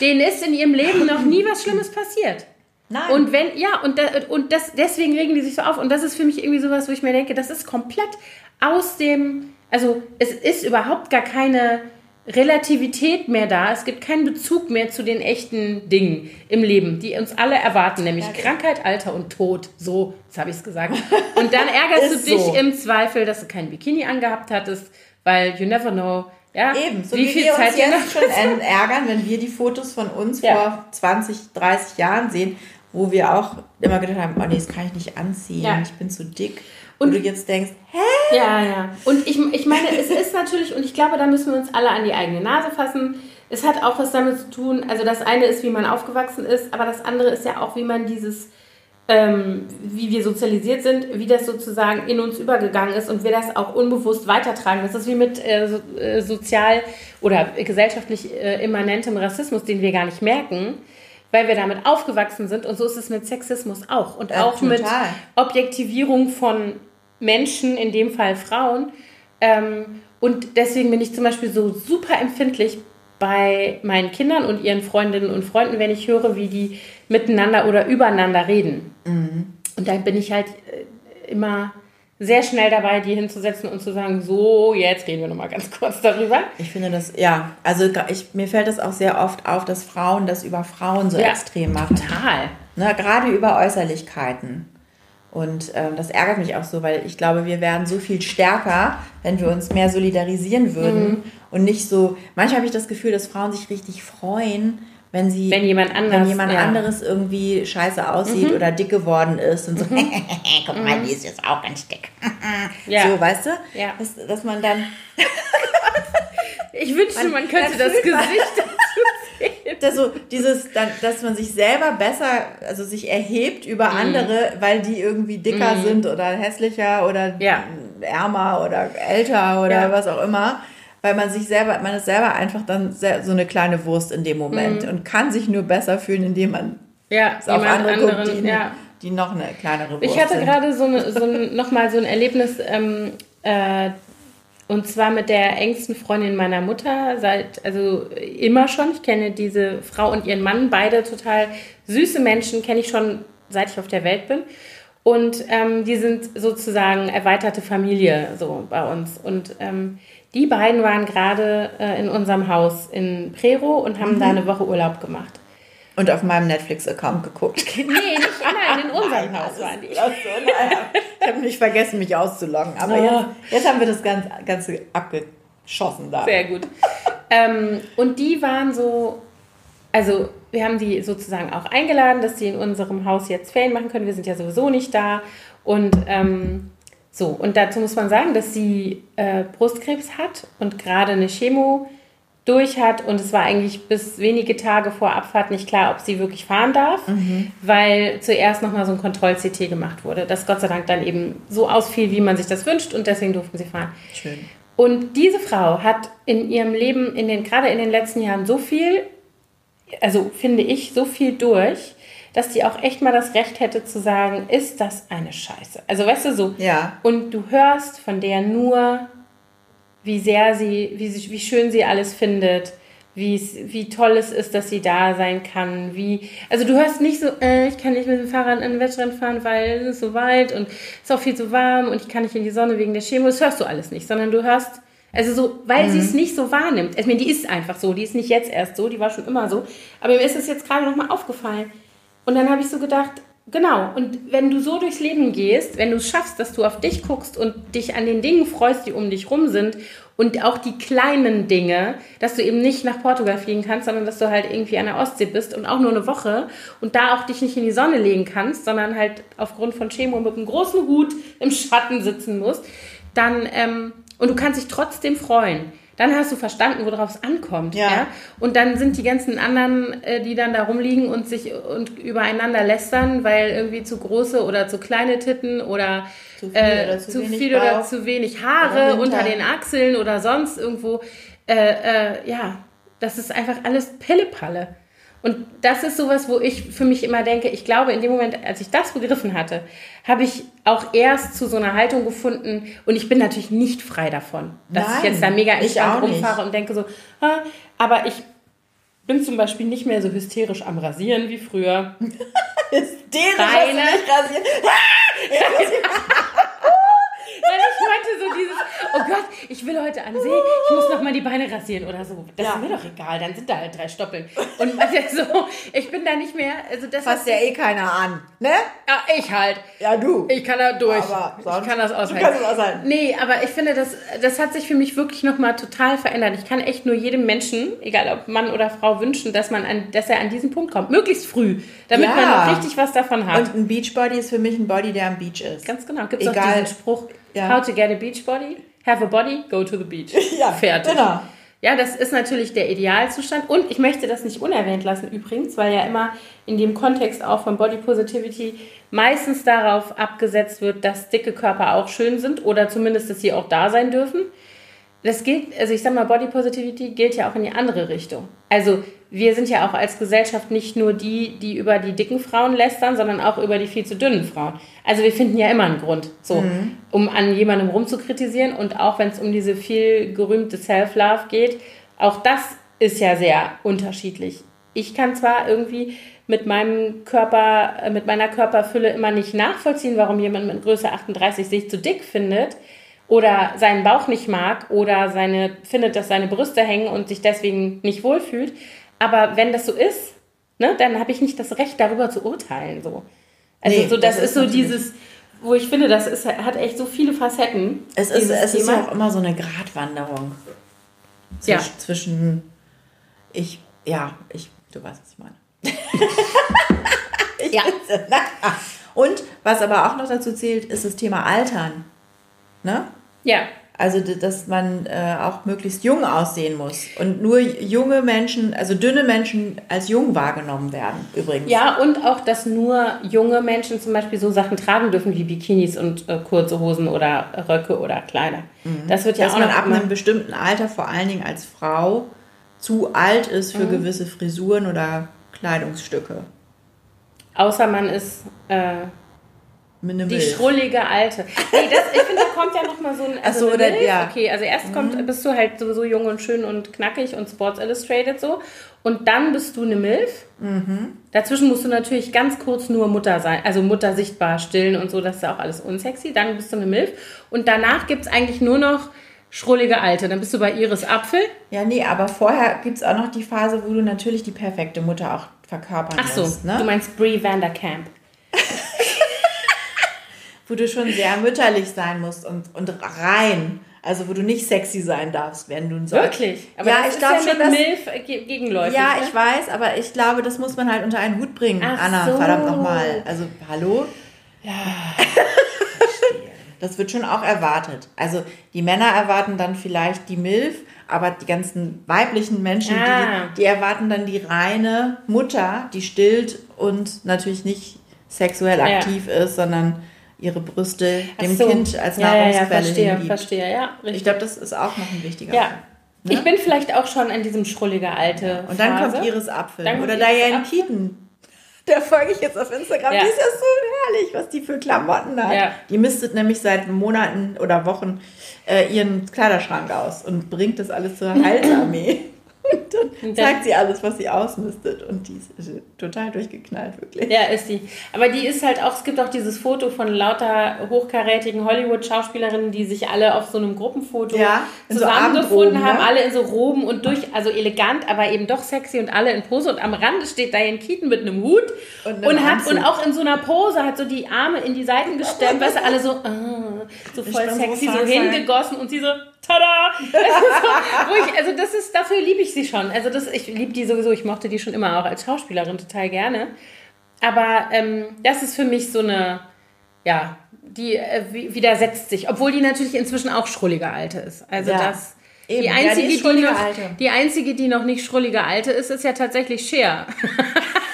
Denen ist in ihrem Leben noch nie was Schlimmes passiert. Nein. Und wenn, ja, und, da, und das, deswegen regen die sich so auf. Und das ist für mich irgendwie sowas, wo ich mir denke, das ist komplett aus dem, also es ist überhaupt gar keine Relativität mehr da. Es gibt keinen Bezug mehr zu den echten Dingen im Leben, die uns alle erwarten, nämlich ja, Krankheit, Alter und Tod. So, jetzt habe ich es gesagt. Und dann ärgerst du dich so. im Zweifel, dass du kein Bikini angehabt hattest, weil you never know. Ja, Eben, so wie, viel wir Zeit uns jetzt schon ärgern, wenn wir die Fotos von uns ja. vor 20, 30 Jahren sehen wo wir auch immer gedacht haben, oh nee, das kann ich nicht anziehen, ja. ich bin zu dick. Und, du jetzt denkst, hä? Ja, ja. Und ich, ich meine, es ist natürlich, und ich glaube, da müssen wir uns alle an die eigene Nase fassen. Es hat auch was damit zu tun, also das eine ist, wie man aufgewachsen ist, aber das andere ist ja auch, wie man dieses, ähm, wie wir sozialisiert sind, wie das sozusagen in uns übergegangen ist und wir das auch unbewusst weitertragen. Das ist wie mit äh, so, äh, sozial oder gesellschaftlich äh, immanentem Rassismus, den wir gar nicht merken weil wir damit aufgewachsen sind. Und so ist es mit Sexismus auch. Und auch total. mit Objektivierung von Menschen, in dem Fall Frauen. Ähm, und deswegen bin ich zum Beispiel so super empfindlich bei meinen Kindern und ihren Freundinnen und Freunden, wenn ich höre, wie die miteinander oder übereinander reden. Mhm. Und dann bin ich halt äh, immer sehr schnell dabei, die hinzusetzen und zu sagen, so, jetzt reden wir nochmal ganz kurz darüber. Ich finde das, ja, also ich, mir fällt es auch sehr oft auf, dass Frauen das über Frauen so ja, extrem machen. Total. Ne, gerade über Äußerlichkeiten. Und ähm, das ärgert mich auch so, weil ich glaube, wir wären so viel stärker, wenn wir uns mehr solidarisieren würden mhm. und nicht so. Manchmal habe ich das Gefühl, dass Frauen sich richtig freuen, wenn sie wenn jemand, anders, wenn jemand ja. anderes irgendwie scheiße aussieht mhm. oder dick geworden ist und so, mhm. guck mal, die ist jetzt auch ganz dick. ja. So, weißt du? Ja. Dass, dass man dann. ich wünschte, man, man könnte das Gesicht dazu sehen. Das so, dieses, dass man sich selber besser, also sich erhebt über mhm. andere, weil die irgendwie dicker mhm. sind oder hässlicher oder ja. ärmer oder älter oder was auch immer weil man sich selber, man ist selber einfach dann so eine kleine Wurst in dem Moment mhm. und kann sich nur besser fühlen, indem man ja, es auf andere anderen, guckt, die, ja. die noch eine kleinere Wurst Ich hatte gerade so, eine, so ein, nochmal so ein Erlebnis, ähm, äh, und zwar mit der engsten Freundin meiner Mutter, seit, also immer schon. Ich kenne diese Frau und ihren Mann, beide total süße Menschen, kenne ich schon seit ich auf der Welt bin. Und ähm, die sind sozusagen erweiterte Familie so bei uns. Und ähm, die beiden waren gerade äh, in unserem Haus in Prero und haben mhm. da eine Woche Urlaub gemacht. Und auf meinem Netflix-Account geguckt. nee, nicht, nein, in unserem Haus waren die. So. Ich habe nicht vergessen, mich auszuloggen. Aber oh. jetzt, jetzt haben wir das Ganze, Ganze abgeschossen da. Sehr gut. ähm, und die waren so, also wir haben die sozusagen auch eingeladen, dass sie in unserem Haus jetzt Ferien machen können. Wir sind ja sowieso nicht da. Und ähm, so, und dazu muss man sagen, dass sie äh, Brustkrebs hat und gerade eine Chemo durch hat und es war eigentlich bis wenige Tage vor Abfahrt nicht klar, ob sie wirklich fahren darf, mhm. weil zuerst nochmal so ein Kontroll-CT gemacht wurde, das Gott sei Dank dann eben so ausfiel, wie man sich das wünscht und deswegen durften sie fahren. Schön. Und diese Frau hat in ihrem Leben, in den, gerade in den letzten Jahren, so viel, also finde ich, so viel durch, dass die auch echt mal das Recht hätte zu sagen, ist das eine Scheiße? Also weißt du so. Ja. Und du hörst von der nur, wie sehr sie, wie, sie, wie schön sie alles findet, wie toll es ist, dass sie da sein kann. Wie, also du hörst nicht so, äh, ich kann nicht mit dem Fahrrad in den Wettrennen fahren, weil es ist so weit und es ist auch viel zu warm und ich kann nicht in die Sonne wegen der Chemo. Das hörst du alles nicht, sondern du hörst, also so, weil mhm. sie es nicht so wahrnimmt. Ich meine, die ist einfach so, die ist nicht jetzt erst so, die war schon immer so. Aber mir ist es jetzt gerade nochmal aufgefallen. Und dann habe ich so gedacht, Genau, und wenn du so durchs Leben gehst, wenn du es schaffst, dass du auf dich guckst und dich an den Dingen freust, die um dich rum sind und auch die kleinen Dinge, dass du eben nicht nach Portugal fliegen kannst, sondern dass du halt irgendwie an der Ostsee bist und auch nur eine Woche und da auch dich nicht in die Sonne legen kannst, sondern halt aufgrund von Chemo mit einem großen Hut im Schatten sitzen musst, dann, ähm, und du kannst dich trotzdem freuen dann hast du verstanden, worauf es ankommt. Ja. ja. Und dann sind die ganzen anderen, äh, die dann da rumliegen und sich und übereinander lästern, weil irgendwie zu große oder zu kleine Titten oder zu viel, äh, oder, zu, zu viel oder zu wenig Haare unter den Achseln oder sonst irgendwo. Äh, äh, ja, das ist einfach alles Pillepalle. Und das ist sowas, wo ich für mich immer denke, ich glaube, in dem Moment, als ich das begriffen hatte, habe ich auch erst zu so einer Haltung gefunden und ich bin natürlich nicht frei davon, dass Nein, ich jetzt da mega entspannt rumfahre und denke so, ah, aber ich bin zum Beispiel nicht mehr so hysterisch am Rasieren wie früher. hysterisch Reine. rasieren. Weil ich heute so dieses, oh Gott, ich will heute an See, ich muss noch mal die Beine rasieren oder so. Das ja. ist mir doch egal, dann sind da halt drei Stoppeln. Und so, ich bin da nicht mehr, also das Fasst ja eh keiner an, ne? Ja, ich halt. Ja, du. Ich kann da durch. Aber sonst, ich kann das aushalten. Du kannst das aushalten. Nee, aber ich finde, das, das hat sich für mich wirklich noch mal total verändert. Ich kann echt nur jedem Menschen, egal ob Mann oder Frau, wünschen, dass, man an, dass er an diesen Punkt kommt. Möglichst früh, damit ja. man richtig was davon hat. Und ein Beachbody ist für mich ein Body, der am Beach ist. Ganz genau. Gibt es auch diesen Spruch, ja. How to get a beach body? Have a body, go to the beach. Ja, Fertig. Genau. Ja, das ist natürlich der Idealzustand. Und ich möchte das nicht unerwähnt lassen übrigens, weil ja immer in dem Kontext auch von Body Positivity meistens darauf abgesetzt wird, dass dicke Körper auch schön sind oder zumindest, dass sie auch da sein dürfen das gilt, also ich sag mal, Body Positivity gilt ja auch in die andere Richtung. Also wir sind ja auch als Gesellschaft nicht nur die, die über die dicken Frauen lästern, sondern auch über die viel zu dünnen Frauen. Also wir finden ja immer einen Grund, so, mhm. um an jemandem rumzukritisieren und auch wenn es um diese viel gerühmte Self-Love geht, auch das ist ja sehr unterschiedlich. Ich kann zwar irgendwie mit meinem Körper, äh, mit meiner Körperfülle immer nicht nachvollziehen, warum jemand mit Größe 38 sich zu dick findet, oder seinen Bauch nicht mag oder seine, findet, dass seine Brüste hängen und sich deswegen nicht wohlfühlt. Aber wenn das so ist, ne, dann habe ich nicht das Recht, darüber zu urteilen. So. Also nee, so, das, das ist, so dieses, wo ich finde, das ist, hat echt so viele Facetten. Es ist, es ist ja auch immer so eine Gratwanderung Zwisch, ja. zwischen ich, ja, ich, du weißt, was ich meine. ich ja. Und was aber auch noch dazu zählt, ist das Thema Altern. Ne? Ja. Also, dass man äh, auch möglichst jung aussehen muss. Und nur junge Menschen, also dünne Menschen als jung wahrgenommen werden, übrigens. Ja, und auch, dass nur junge Menschen zum Beispiel so Sachen tragen dürfen wie Bikinis und äh, kurze Hosen oder Röcke oder Kleider. Mhm. Das wird ja dass auch man ab einem bestimmten Alter, vor allen Dingen als Frau, zu alt ist für mhm. gewisse Frisuren oder Kleidungsstücke. Außer man ist. Äh, die schrullige Alte. Nee, das, ich finde, kommt ja nochmal so ein. Also so, oder, ja. Okay, also erst mhm. kommt, bist du halt sowieso jung und schön und knackig und Sports Illustrated so. Und dann bist du eine Milf. Mhm. Dazwischen musst du natürlich ganz kurz nur Mutter sein, also Mutter sichtbar stillen und so, das ist ja auch alles unsexy. Dann bist du eine Milf. Und danach gibt es eigentlich nur noch schrullige Alte. Dann bist du bei Iris Apfel. Ja, nee, aber vorher gibt es auch noch die Phase, wo du natürlich die perfekte Mutter auch verkörpern Ach so, musst. Ne? du meinst Brie Vanderkamp wo du schon sehr mütterlich sein musst und, und rein. Also wo du nicht sexy sein darfst, wenn du so. Wirklich? Aber ja, ich glaube ja schon, dass Milf gegenläufig. Ja, ne? ich weiß, aber ich glaube, das muss man halt unter einen Hut bringen, Ach Anna. So. Verdammt nochmal. Also hallo. Ja. das wird schon auch erwartet. Also die Männer erwarten dann vielleicht die Milf, aber die ganzen weiblichen Menschen, ah. die, die erwarten dann die reine Mutter, die stillt und natürlich nicht sexuell aktiv ja. ist, sondern ihre Brüste dem so. Kind als ja, Nahrungsquelle ja, ja, verstehe, verstehe, ja. Richtig. Ich glaube, das ist auch noch ein wichtiger ja. Ne? Ich bin vielleicht auch schon in diesem schrullige Alte. Und dann Phase. kommt Iris Apfel dann oder Diane Keaton. Der folge ich jetzt auf Instagram. Ja. Die ist ja so herrlich, was die für Klamotten hat. Ja. Die mistet nämlich seit Monaten oder Wochen äh, ihren Kleiderschrank aus und bringt das alles zur Heilsarmee. Und dann zeigt sie alles, was sie ausmistet. Und die ist total durchgeknallt, wirklich. Ja, ist sie. Aber die ist halt auch, es gibt auch dieses Foto von lauter hochkarätigen Hollywood-Schauspielerinnen, die sich alle auf so einem Gruppenfoto ja, zusammengefunden so haben, ne? alle in so Roben und durch, also elegant, aber eben doch sexy und alle in Pose. Und am Rand steht Diane Keaton mit einem Hut und, und hat und auch in so einer Pose hat so die Arme in die Seiten gestemmt, weißt du, alle so, uh, so voll sexy, so hingegossen und sie so, tada! Also, so, ich, also das ist, dafür liebe ich sie schon. Also das, ich liebe die sowieso, ich mochte die schon immer auch als Schauspielerin total gerne. Aber ähm, das ist für mich so eine, ja, die äh, widersetzt sich, obwohl die natürlich inzwischen auch schrullige Alte ist. Also ja. das. Eben. Die einzige, ja, die, die, noch, die einzige, die noch nicht schrullige Alte ist, ist ja tatsächlich Cher.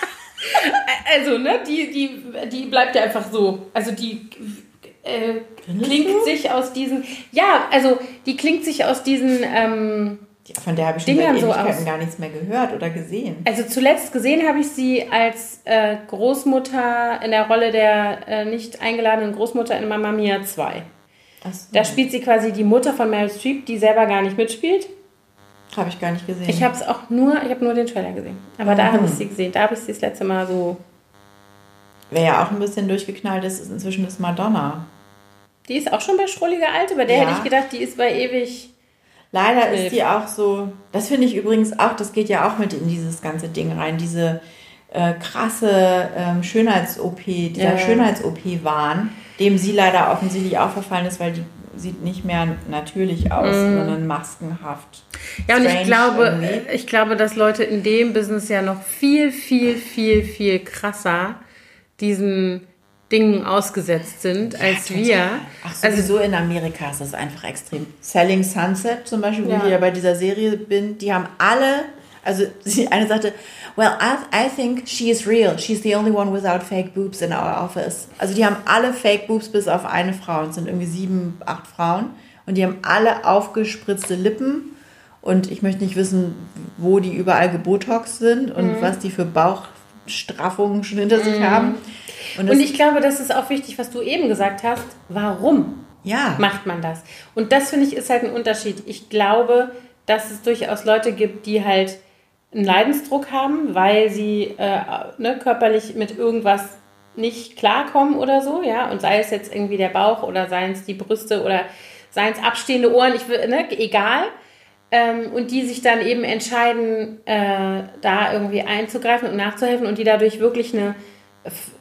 also, ne, die, die, die bleibt ja einfach so. Also die äh, klingt sich aus diesen. Ja, also die klingt sich aus diesen. Ähm, ja, von der habe ich schon Dingern so gar nichts mehr gehört oder gesehen. Also zuletzt gesehen habe ich sie als äh, Großmutter in der Rolle der äh, nicht eingeladenen Großmutter in Mamma Mia 2. So. Da spielt sie quasi die Mutter von Meryl Streep, die selber gar nicht mitspielt. Habe ich gar nicht gesehen. Ich habe es auch nur, ich habe nur den Trailer gesehen. Aber mhm. da habe ich sie gesehen. Da habe ich sie das letzte Mal so. Wer ja auch ein bisschen durchgeknallt ist, ist inzwischen das Madonna. Die ist auch schon bei Schrulliger Alte. Bei der ja. hätte ich gedacht, die ist bei ewig. Leider ist die auch so. Das finde ich übrigens auch, das geht ja auch mit in dieses ganze Ding rein. Diese äh, krasse ähm, Schönheits-OP, dieser ja. Schönheits-OP-Wahn, dem sie leider offensichtlich auch verfallen ist, weil die sieht nicht mehr natürlich aus, mm. sondern maskenhaft. Ja, und ich glaube, irgendwie. ich glaube, dass Leute in dem Business ja noch viel, viel, viel, viel krasser diesen Dingen ausgesetzt sind ja, als total. wir. Ach, also, in Amerika ist das einfach extrem. Selling Sunset zum Beispiel, wo ja. ich ja bei dieser Serie bin, die haben alle, also die eine sagte, well, I, I think she is real. She's the only one without fake boobs in our office. Also die haben alle fake boobs bis auf eine Frau. Und es sind irgendwie sieben, acht Frauen. Und die haben alle aufgespritzte Lippen. Und ich möchte nicht wissen, wo die überall gebotox sind und mhm. was die für Bauchstraffungen schon hinter sich mhm. haben. Und, und ich glaube, das ist auch wichtig, was du eben gesagt hast. Warum ja. macht man das? Und das finde ich ist halt ein Unterschied. Ich glaube, dass es durchaus Leute gibt, die halt einen Leidensdruck haben, weil sie äh, ne, körperlich mit irgendwas nicht klarkommen oder so, ja, und sei es jetzt irgendwie der Bauch oder seien es die Brüste oder seien es abstehende Ohren, ich will, ne, egal. Ähm, und die sich dann eben entscheiden, äh, da irgendwie einzugreifen und nachzuhelfen und die dadurch wirklich eine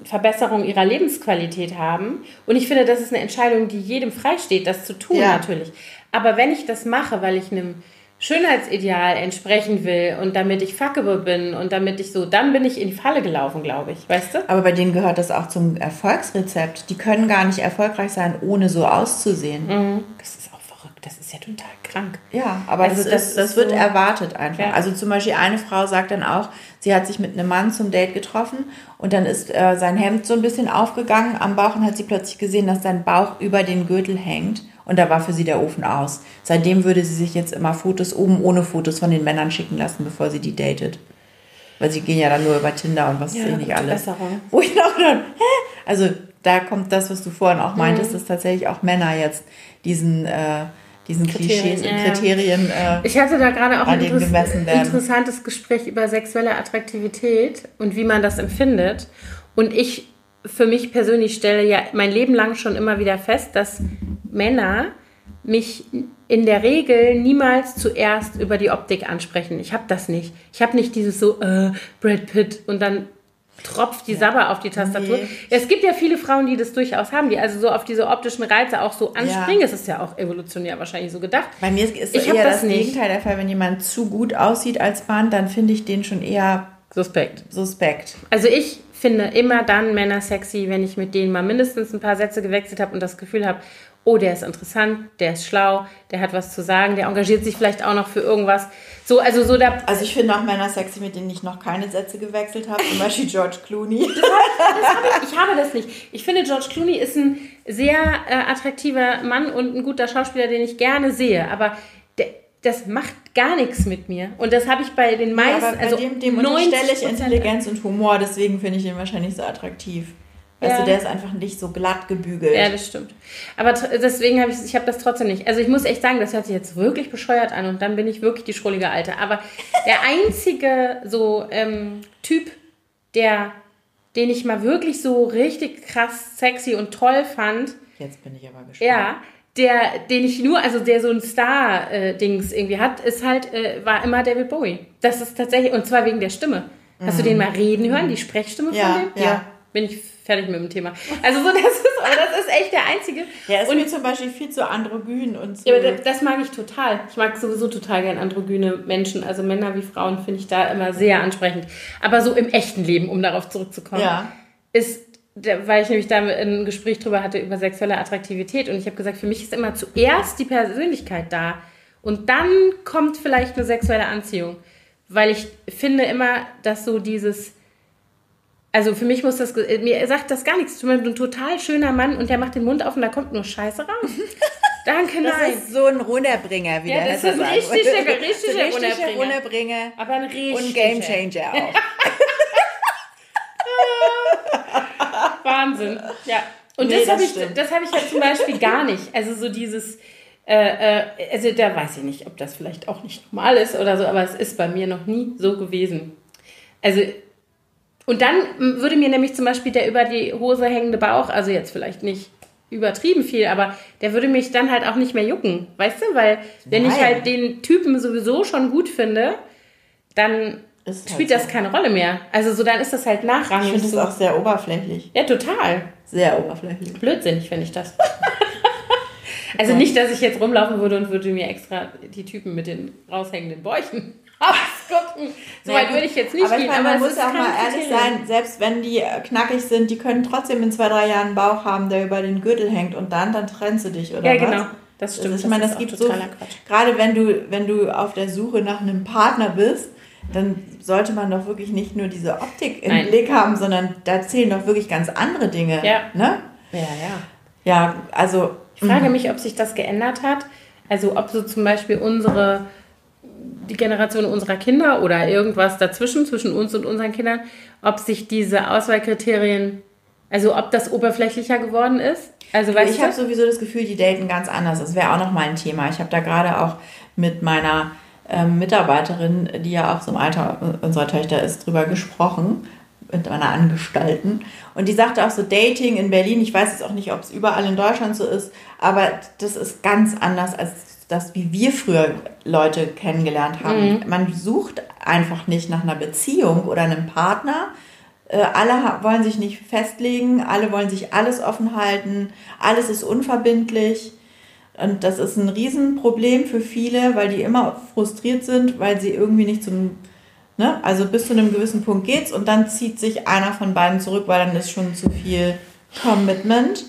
Verbesserung ihrer Lebensqualität haben. Und ich finde, das ist eine Entscheidung, die jedem freisteht, das zu tun ja. natürlich. Aber wenn ich das mache, weil ich einem Schönheitsideal entsprechen will und damit ich fuckable bin und damit ich so, dann bin ich in die Falle gelaufen, glaube ich, weißt du? Aber bei denen gehört das auch zum Erfolgsrezept. Die können gar nicht erfolgreich sein, ohne so auszusehen. Mhm. Das ist das ist ja total krank. Ja, aber also das, das, ist, das wird so erwartet einfach. Ja. Also zum Beispiel eine Frau sagt dann auch, sie hat sich mit einem Mann zum Date getroffen und dann ist äh, sein Hemd so ein bisschen aufgegangen am Bauch und hat sie plötzlich gesehen, dass sein Bauch über den Gürtel hängt und da war für sie der Ofen aus. Seitdem würde sie sich jetzt immer Fotos oben ohne Fotos von den Männern schicken lassen, bevor sie die datet. Weil sie gehen ja dann nur über Tinder und was ja, ich nicht alles. Besserung. Wo ich noch dann, hä? Also da kommt das, was du vorhin auch meintest, mhm. dass tatsächlich auch Männer jetzt diesen, äh, diesen Kriterien, Klischees und. Kriterien. Äh, ich hatte da gerade auch ein interess interessantes Gespräch über sexuelle Attraktivität und wie man das empfindet. Und ich für mich persönlich stelle ja mein Leben lang schon immer wieder fest, dass Männer mich in der Regel niemals zuerst über die Optik ansprechen. Ich habe das nicht. Ich habe nicht dieses so äh, Brad Pitt und dann tropft die ja. Sabber auf die Tastatur. Nee. Es gibt ja viele Frauen, die das durchaus haben, die also so auf diese optischen Reize auch so anspringen. Ja. Es ist ja auch evolutionär wahrscheinlich so gedacht. Bei mir ist ich eher das, das Gegenteil der Fall. Wenn jemand zu gut aussieht als Mann, dann finde ich den schon eher suspekt. Suspekt. Also ich finde immer dann Männer sexy, wenn ich mit denen mal mindestens ein paar Sätze gewechselt habe und das Gefühl habe, oh, der ist interessant, der ist schlau, der hat was zu sagen, der engagiert sich vielleicht auch noch für irgendwas. So, also so da. Also ich finde auch Männer sexy, mit denen ich noch keine Sätze gewechselt habe, zum Beispiel George Clooney. Das das ich, ich, habe das nicht. Ich finde, George Clooney ist ein sehr äh, attraktiver Mann und ein guter Schauspieler, den ich gerne sehe. Aber der, das macht gar nichts mit mir. Und das habe ich bei den meisten. Ja, aber bei also dem, dem unterstelle ich Intelligenz und Humor, deswegen finde ich ihn wahrscheinlich so attraktiv. Ja. du, der ist einfach nicht so glatt gebügelt. Ja, das stimmt. Aber deswegen habe ich, ich habe das trotzdem nicht. Also ich muss echt sagen, das hört sich jetzt wirklich bescheuert an und dann bin ich wirklich die schrullige Alte. Aber der einzige so ähm, Typ, der, den ich mal wirklich so richtig krass sexy und toll fand, Jetzt bin ich aber gespannt. ja, der, den ich nur, also der so ein Star-Dings irgendwie hat, ist halt, äh, war immer David Bowie. Das ist tatsächlich, und zwar wegen der Stimme. Hast du den mal reden hören, die Sprechstimme Mhm. Ja, von dem? ja. Bin ich fertig mit dem Thema. Also so, das ist, aber das ist echt der einzige. Der ist und mir zum Beispiel viel zu androgyn und so. ja, aber das, das mag ich total. Ich mag sowieso total gern androgyne Menschen, also Männer wie Frauen finde ich da immer sehr ansprechend. Aber so im echten Leben, um darauf zurückzukommen, Ja. ist, weil ich nämlich da ein Gespräch drüber hatte über sexuelle Attraktivität und ich habe gesagt, für mich ist immer zuerst die Persönlichkeit da und dann kommt vielleicht eine sexuelle Anziehung, weil ich finde immer, dass so dieses also für mich muss das, ge- mir sagt das gar nichts. Ein total schöner Mann und der macht den Mund auf und da kommt nur Scheiße raus. Danke, das nein. ist so ein Runterbringer, wie Ja, das ist ein richtiger- richtiger richtiger Runterbringer. Runterbringer. Aber ein richtig. Und Game Changer auch. Wahnsinn. Ja. Und Nee, das habe das ich, stimmt. das hab ich halt zum Beispiel gar nicht. Also so dieses, äh, äh, also da weiß ich nicht, ob das vielleicht auch nicht normal ist oder so, aber es ist bei mir noch nie so gewesen. Also, und dann würde mir nämlich zum Beispiel der über die Hose hängende Bauch, also jetzt vielleicht nicht übertrieben viel, aber der würde mich dann halt auch nicht mehr jucken, weißt du? Weil wenn ich Nein. halt den Typen sowieso schon gut finde, dann Ist halt spielt so. das keine Rolle mehr. Also so, dann ist das halt Ich nachrangig. finde es so. auch sehr oberflächlich. Ja, total. Sehr oberflächlich. Blödsinnig finde ich das. also nicht, dass ich jetzt rumlaufen würde und würde mir extra die Typen mit den raushängenden Bäuchen ausgucken. So weit würde ich jetzt nicht aber ich gehen. meine, man muss auch mal ehrlich sein, selbst wenn die äh, knackig sind, die können trotzdem in zwei, drei Jahren einen Bauch haben, der über den Gürtel hängt und dann, dann trennst du dich, oder Ja, was? genau. Das stimmt. Also ich meine, ist das gibt so, gerade wenn du, wenn du auf der Suche nach einem Partner bist, dann sollte man doch wirklich nicht nur diese Optik im Nein. Blick haben, sondern da zählen doch wirklich ganz andere Dinge. Ja. Ne? Ja, ja. Ja, also Ich frage mich, ob sich das geändert hat. Also ob so zum Beispiel unsere, die Generation unserer Kinder oder irgendwas dazwischen, zwischen uns und unseren Kindern, ob sich diese Auswahlkriterien, also ob das oberflächlicher geworden ist. Also weißt ich habe sowieso das Gefühl, die daten ganz anders. Das wäre auch noch mal ein Thema. Ich habe da gerade auch mit meiner ähm, Mitarbeiterin, die ja auch so im Alter unserer Töchter ist, drüber gesprochen, mit meiner Angestalten. Und die sagte auch so, Dating in Berlin, ich weiß jetzt auch nicht, ob es überall in Deutschland so ist, aber das ist ganz anders als das, wie wir früher Leute kennengelernt haben. Man sucht einfach nicht nach einer Beziehung oder einem Partner, äh, alle wollen sich nicht festlegen, alle wollen sich alles offen halten, alles ist unverbindlich. Und das ist ein Riesenproblem für viele, weil die immer frustriert sind, weil sie irgendwie nicht zum, ne, also bis zu einem gewissen Punkt geht's und dann zieht sich einer von beiden zurück, weil dann ist schon zu viel Commitment.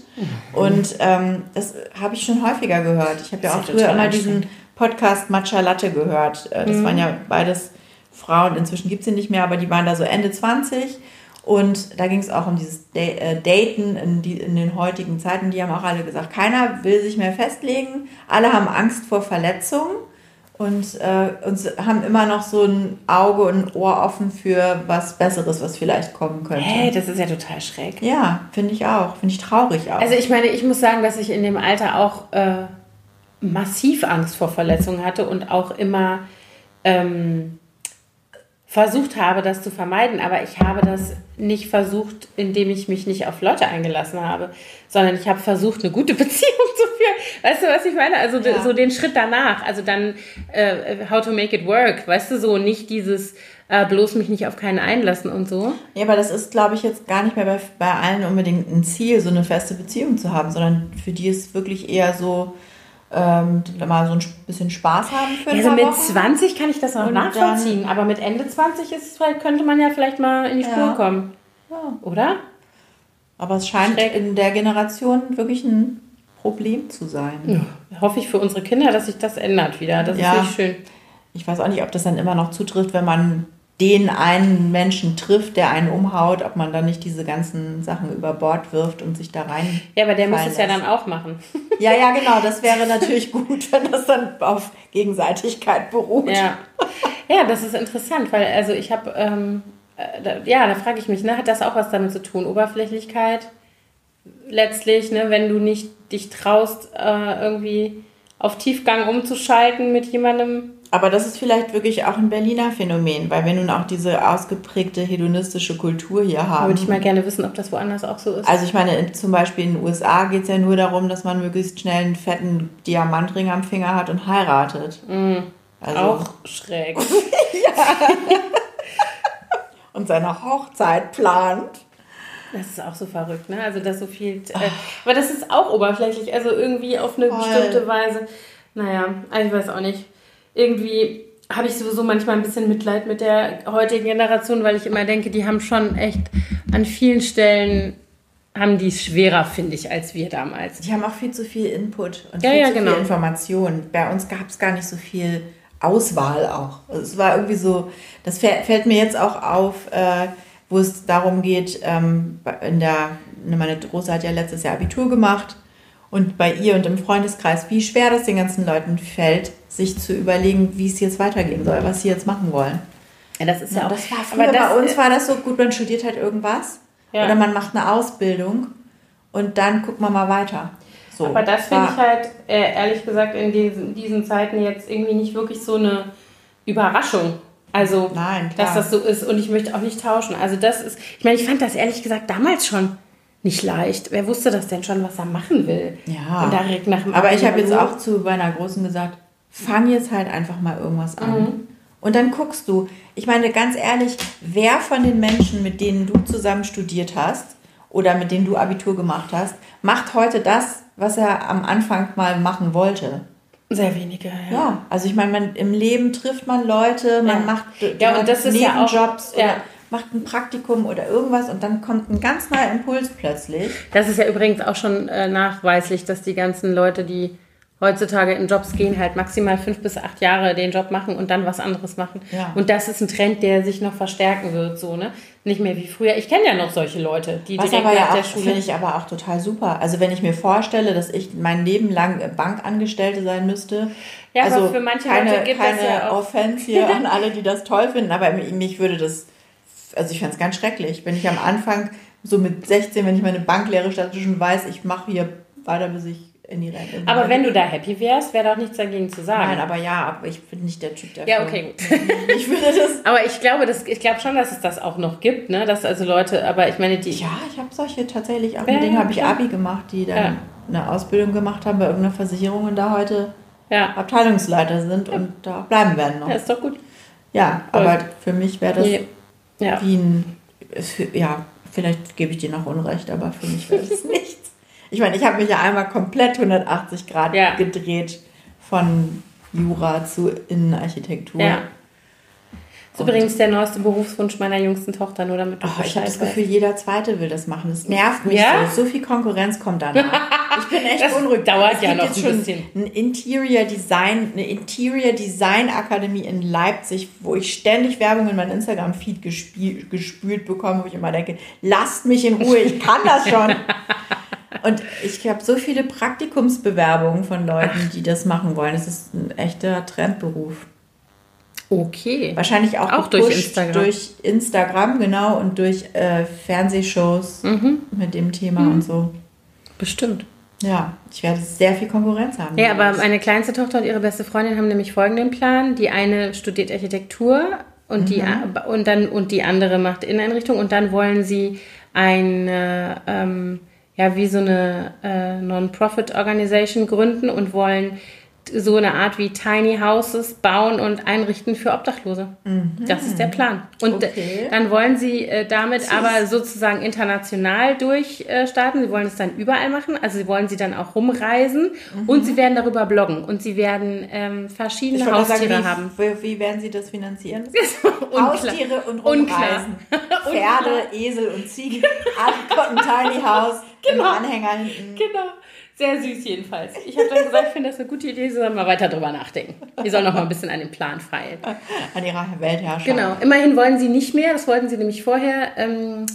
Und ähm, das habe ich schon häufiger gehört. Ich habe ja auch früher immer diesen Podcast Matcha Latte gehört. Äh, Das waren ja beides Frauen, inzwischen gibt es sie nicht mehr, aber die waren da so Ende 20 und da ging es auch um dieses äh, Daten in, die, in den heutigen Zeiten. Die haben auch alle gesagt, keiner will sich mehr festlegen, alle haben Angst vor Verletzungen und, äh, und haben immer noch so ein Auge und ein Ohr offen für was Besseres, was vielleicht kommen könnte. Hey, das ist ja total schräg. Ja, finde ich auch. Finde ich traurig auch. Also ich meine, ich muss sagen, dass ich in dem Alter auch äh, massiv Angst vor Verletzungen hatte und auch immer ähm, versucht habe, das zu vermeiden. Aber ich habe das nicht versucht, indem ich mich nicht auf Leute eingelassen habe, sondern ich habe versucht, eine gute Beziehung zu führen. Weißt du, was ich meine? Also Ja. so den Schritt danach. Also dann äh, how to make it work. Weißt du, so nicht dieses äh, bloß mich nicht auf keinen einlassen und so. Ja, aber das ist, glaube ich, jetzt gar nicht mehr bei, bei allen unbedingt ein Ziel, so eine feste Beziehung zu haben, sondern für die ist wirklich eher so, ähm, mal so ein bisschen Spaß haben für ein Also paar mit Wochen. 20 kann ich das noch Und nachvollziehen, aber mit Ende 20 ist halt, könnte man ja vielleicht mal in die Spur Ja. kommen. Ja. Oder? Aber es scheint Schräg. in der Generation wirklich ein Problem zu sein. Hoffe ich für unsere Kinder, dass sich das ändert wieder. Das Ja. ist nicht schön. Ich weiß auch nicht, ob das dann immer noch zutrifft, wenn man den einen Menschen trifft, der einen umhaut, ob man dann nicht diese ganzen Sachen über Bord wirft und sich da rein. Ja, aber der muss es ja dann auch machen. Ja, ja, genau. Das wäre natürlich gut, wenn das dann auf Gegenseitigkeit beruht. Ja. ja, das ist interessant, weil also ich habe, ähm, äh, da, ja, da frage ich mich, ne, hat das auch was damit zu tun? Oberflächlichkeit letztlich, ne, wenn du nicht dich traust, äh, irgendwie auf Tiefgang umzuschalten mit jemandem. Aber das ist vielleicht wirklich auch ein Berliner Phänomen, weil wir nun auch diese ausgeprägte hedonistische Kultur hier haben. Würde ich mal gerne wissen, ob das woanders auch so ist. Also ich meine, in, zum Beispiel in den USA geht es ja nur darum, dass man möglichst schnell einen fetten Diamantring am Finger hat und heiratet. Mm, also. Auch schräg. ja. und seine Hochzeit plant. Das ist auch so verrückt, ne? Also, dass so viel. Äh, aber das ist auch oberflächlich, also irgendwie auf eine Voll. bestimmte Weise. Naja, ich weiß auch nicht. Irgendwie habe ich sowieso manchmal ein bisschen Mitleid mit der heutigen Generation, weil ich immer denke, die haben schon echt an vielen Stellen haben die es schwerer, finde ich, als wir damals. Die haben auch viel zu viel Input und ja, viel ja, zu genau. viel Information. Bei uns gab es gar nicht so viel Auswahl auch. Also es war irgendwie so, das fällt mir jetzt auch auf, äh, wo es darum geht, ähm, in der, meine Große hat ja letztes Jahr Abitur gemacht und bei ihr und im Freundeskreis, wie schwer das den ganzen Leuten fällt, sich zu überlegen, wie es jetzt weitergehen soll, was sie jetzt machen wollen. Ja, das ist ja, ja auch. Das war früher das, bei uns war das so gut, man studiert halt irgendwas ja. oder man macht eine Ausbildung und dann guckt man mal weiter. So, aber das finde ich halt, äh, ehrlich gesagt, in diesen, diesen Zeiten jetzt irgendwie nicht wirklich so eine Überraschung. Also, Nein, dass das so ist und ich möchte auch nicht tauschen. Also, das ist, ich meine, ich fand das ehrlich gesagt damals schon nicht leicht. Wer wusste das denn schon, was er machen will? Ja. Und direkt nach dem Aber ich habe jetzt auch zu meiner Großen gesagt, fang jetzt halt einfach mal irgendwas an. Mhm. Und dann guckst du. Ich meine, ganz ehrlich, wer von den Menschen, mit denen du zusammen studiert hast oder mit denen du Abitur gemacht hast, macht heute das, was er am Anfang mal machen wollte? Sehr wenige, ja. Ja, also ich meine, man, im Leben trifft man Leute, man ja. macht ja, und das ist ja Jobs ja. oder macht ein Praktikum oder irgendwas und dann kommt ein ganz neuer Impuls plötzlich. Das ist ja übrigens auch schon äh, nachweislich, dass die ganzen Leute, die heutzutage in Jobs gehen, halt maximal fünf bis acht Jahre den Job machen und dann was anderes machen. Ja. Und das ist ein Trend, der sich noch verstärken wird, so, ne? Nicht mehr wie früher. Ich kenne ja noch solche Leute, die was direkt aber nach ja der auch, Schule. finde ich aber auch total super. Also wenn ich mir vorstelle, dass ich mein Leben lang Bankangestellte sein müsste. Ja, also aber für manche keine, Leute gibt keine es ja auch. Offense hier an alle, die das toll finden, aber mich würde das, also ich fände es ganz schrecklich, wenn ich am Anfang so mit 16, wenn ich meine Banklehre statt schon weiß, ich mache hier weiter, bis ich in die Rente. Aber wenn du da happy wärst, wäre doch nichts dagegen zu sagen. Nein, aber ja, aber ich bin nicht der Typ dafür. Ja, okay, gut. Ich würde das. aber ich glaube, das, ich glaube schon, dass es das auch noch gibt, ne? Dass also Leute, aber ich meine, die. Ja, ich habe solche tatsächlich auch. Ja, mit denen habe ich. Abi gemacht, die dann Ja. eine Ausbildung gemacht haben bei irgendeiner Versicherung und da heute Ja. Abteilungsleiter sind und da bleiben werden noch. ja, ist doch gut. Ja, Voll. aber für mich wäre das wie ein. Ja, vielleicht gebe ich dir noch Unrecht, aber für mich wäre das nichts. Ich meine, ich habe mich ja einmal komplett 180 Grad Ja. gedreht von Jura zu Innenarchitektur. Ja. Das ist übrigens der neueste Berufswunsch meiner jüngsten Tochter, nur damit du Oh, ich habe das. Gefühl, jeder Zweite will das machen. Das nervt mich Ja? so. So viel Konkurrenz kommt danach. Ich bin echt Das unruhig. dauert es ja noch ein bisschen. Ein Interior Design, eine Interior Design Akademie in Leipzig, wo ich ständig Werbung in mein Instagram Feed gespült bekomme, wo ich immer denke, lasst mich in Ruhe, ich kann das schon. Und ich habe so viele Praktikumsbewerbungen von Leuten, die das machen wollen. Es ist ein echter Trendberuf. Okay. Wahrscheinlich auch, Auch durch Instagram. Durch Instagram, genau, und durch äh, Fernsehshows Mhm. mit dem Thema und so. Bestimmt. Ja, ich werde sehr viel Konkurrenz haben. Ja, aber meine kleinste Tochter und ihre beste Freundin haben nämlich folgenden Plan. Die eine studiert Architektur und, die, und, dann, und die andere macht Inneneinrichtung und dann wollen sie eine, ähm, ja, wie so eine äh, Non-Profit-Organisation gründen und wollen so eine Art wie Tiny Houses bauen und einrichten für Obdachlose. Das ist der Plan. Und äh, Okay. dann wollen sie äh, damit aber sozusagen international durchstarten. Sie wollen es dann überall machen. Also sie wollen sie dann auch rumreisen und sie werden darüber bloggen und sie werden ähm, ich verschiedene gerade Haustiere sagen, haben. wie, wie, wie werden Sie das finanzieren? Haustiere und rumreisen. Pferde, Esel und Ziegen. Alle ein Tiny House Genau. im Anhänger hinten. Genau. Sehr süß jedenfalls. Ich habe dann gesagt, ich finde das eine gute Idee, sie sollen mal weiter drüber nachdenken. Die sollen noch mal ein bisschen an dem Plan feilen. An ihrer Weltherrschaft. Genau. Immerhin wollen sie nicht mehr, das wollten sie nämlich vorher, ähm,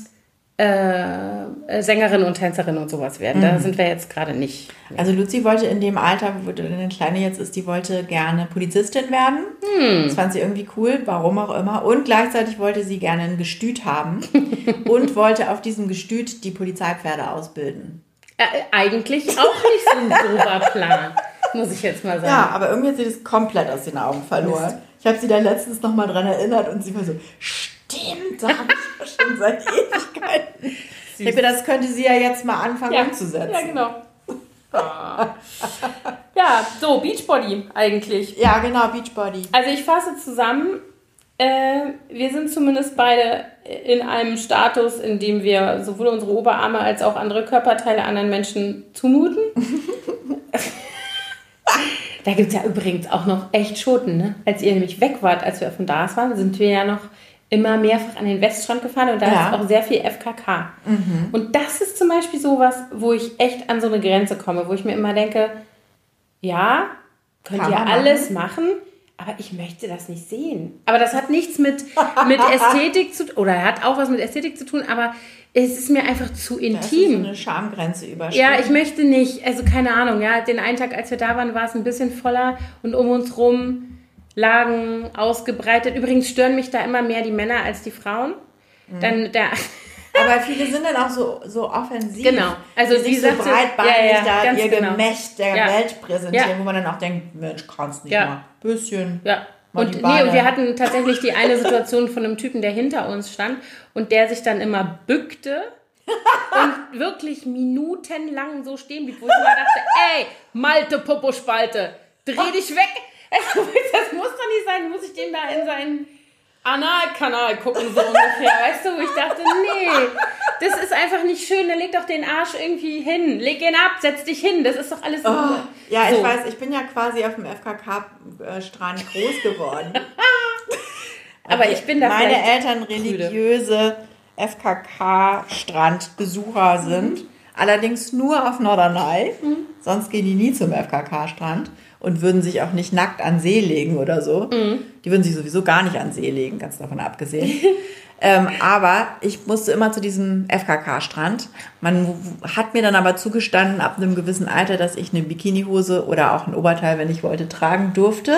äh, Sängerin und Tänzerin und sowas werden. Da sind wir jetzt gerade nicht. Also Luzi wollte in dem Alter, wo eine Kleine jetzt ist, die wollte gerne Polizistin werden. Das fand sie irgendwie cool, warum auch immer. Und gleichzeitig wollte sie gerne ein Gestüt haben und wollte auf diesem Gestüt die Polizeipferde ausbilden. Äh, eigentlich auch nicht so ein grober Plan, muss ich jetzt mal sagen. Ja, aber irgendwie hat sie das komplett aus den Augen verloren. Ich habe sie da letztens noch mal dran erinnert und sie war so, stimmt, da habe ich schon seit Ewigkeiten. Ich denke, das könnte sie ja jetzt mal anfangen ja. umzusetzen. Ja, genau. Ah. ja, so, Beachbody eigentlich. Ja, genau, Beachbody. Also ich fasse zusammen, äh, wir sind zumindest beide in einem Status, in dem wir sowohl unsere Oberarme als auch andere Körperteile anderen Menschen zumuten. da gibt es ja übrigens auch noch echt Schoten, ne? Als ihr nämlich weg wart, als wir von da waren, sind wir ja noch immer mehrfach an den Weststrand gefahren und da Ja. ist auch sehr viel FKK. Und das ist zum Beispiel sowas, wo ich echt an so eine Grenze komme, wo ich mir immer denke, ja, könnt Kann ihr alles machen, aber ich möchte das nicht sehen. Aber das hat nichts mit, mit Ästhetik zu tun, oder hat auch was mit Ästhetik zu tun, aber es ist mir einfach zu Da ist so intim. eine Schamgrenze überschritten. Ja, ich möchte nicht, also keine Ahnung, ja, den einen Tag, als wir da waren, war es ein bisschen voller und um uns rum lagen ausgebreitet. Übrigens stören mich da immer mehr die Männer als die Frauen. Mhm. Dann der, Aber viele sind dann auch so, so offensiv. Genau. Also die sich so breitbeinig ja, ja, da ihr genau. Gemächt der Ja. Welt präsentieren, Ja. wo man dann auch denkt, Mensch, kannst nicht Ja. mal. Bisschen. Ja. Mal Und, die nee, und wir hatten tatsächlich die eine Situation von einem Typen, der hinter uns stand und der sich dann immer bückte und wirklich minutenlang so stehen blieb, wo ich mir dachte, ey, Malte Popospalte, dreh dich weg. Also, das muss doch nicht sein, muss ich dem da in seinen Analkanal gucken, so ungefähr, weißt du, wo ich dachte, nee, das ist einfach nicht schön, dann leg doch den Arsch irgendwie hin, leg ihn ab, setz dich hin, das ist doch alles. Oh, ja, so. ich weiß, ich bin ja quasi auf dem FKK-Strand groß geworden. Aber ich bin da Meine Eltern religiöse FKK-Strandbesucher sind. Allerdings nur auf Norderney. Mhm. Sonst gehen die nie zum FKK-Strand und würden sich auch nicht nackt an See legen oder so. Mhm. Die würden sich sowieso gar nicht an See legen, ganz davon abgesehen. ähm, aber ich musste immer zu diesem FKK-Strand. Man hat mir dann aber zugestanden, ab einem gewissen Alter, dass ich eine Bikinihose oder auch ein Oberteil, wenn ich wollte, tragen durfte.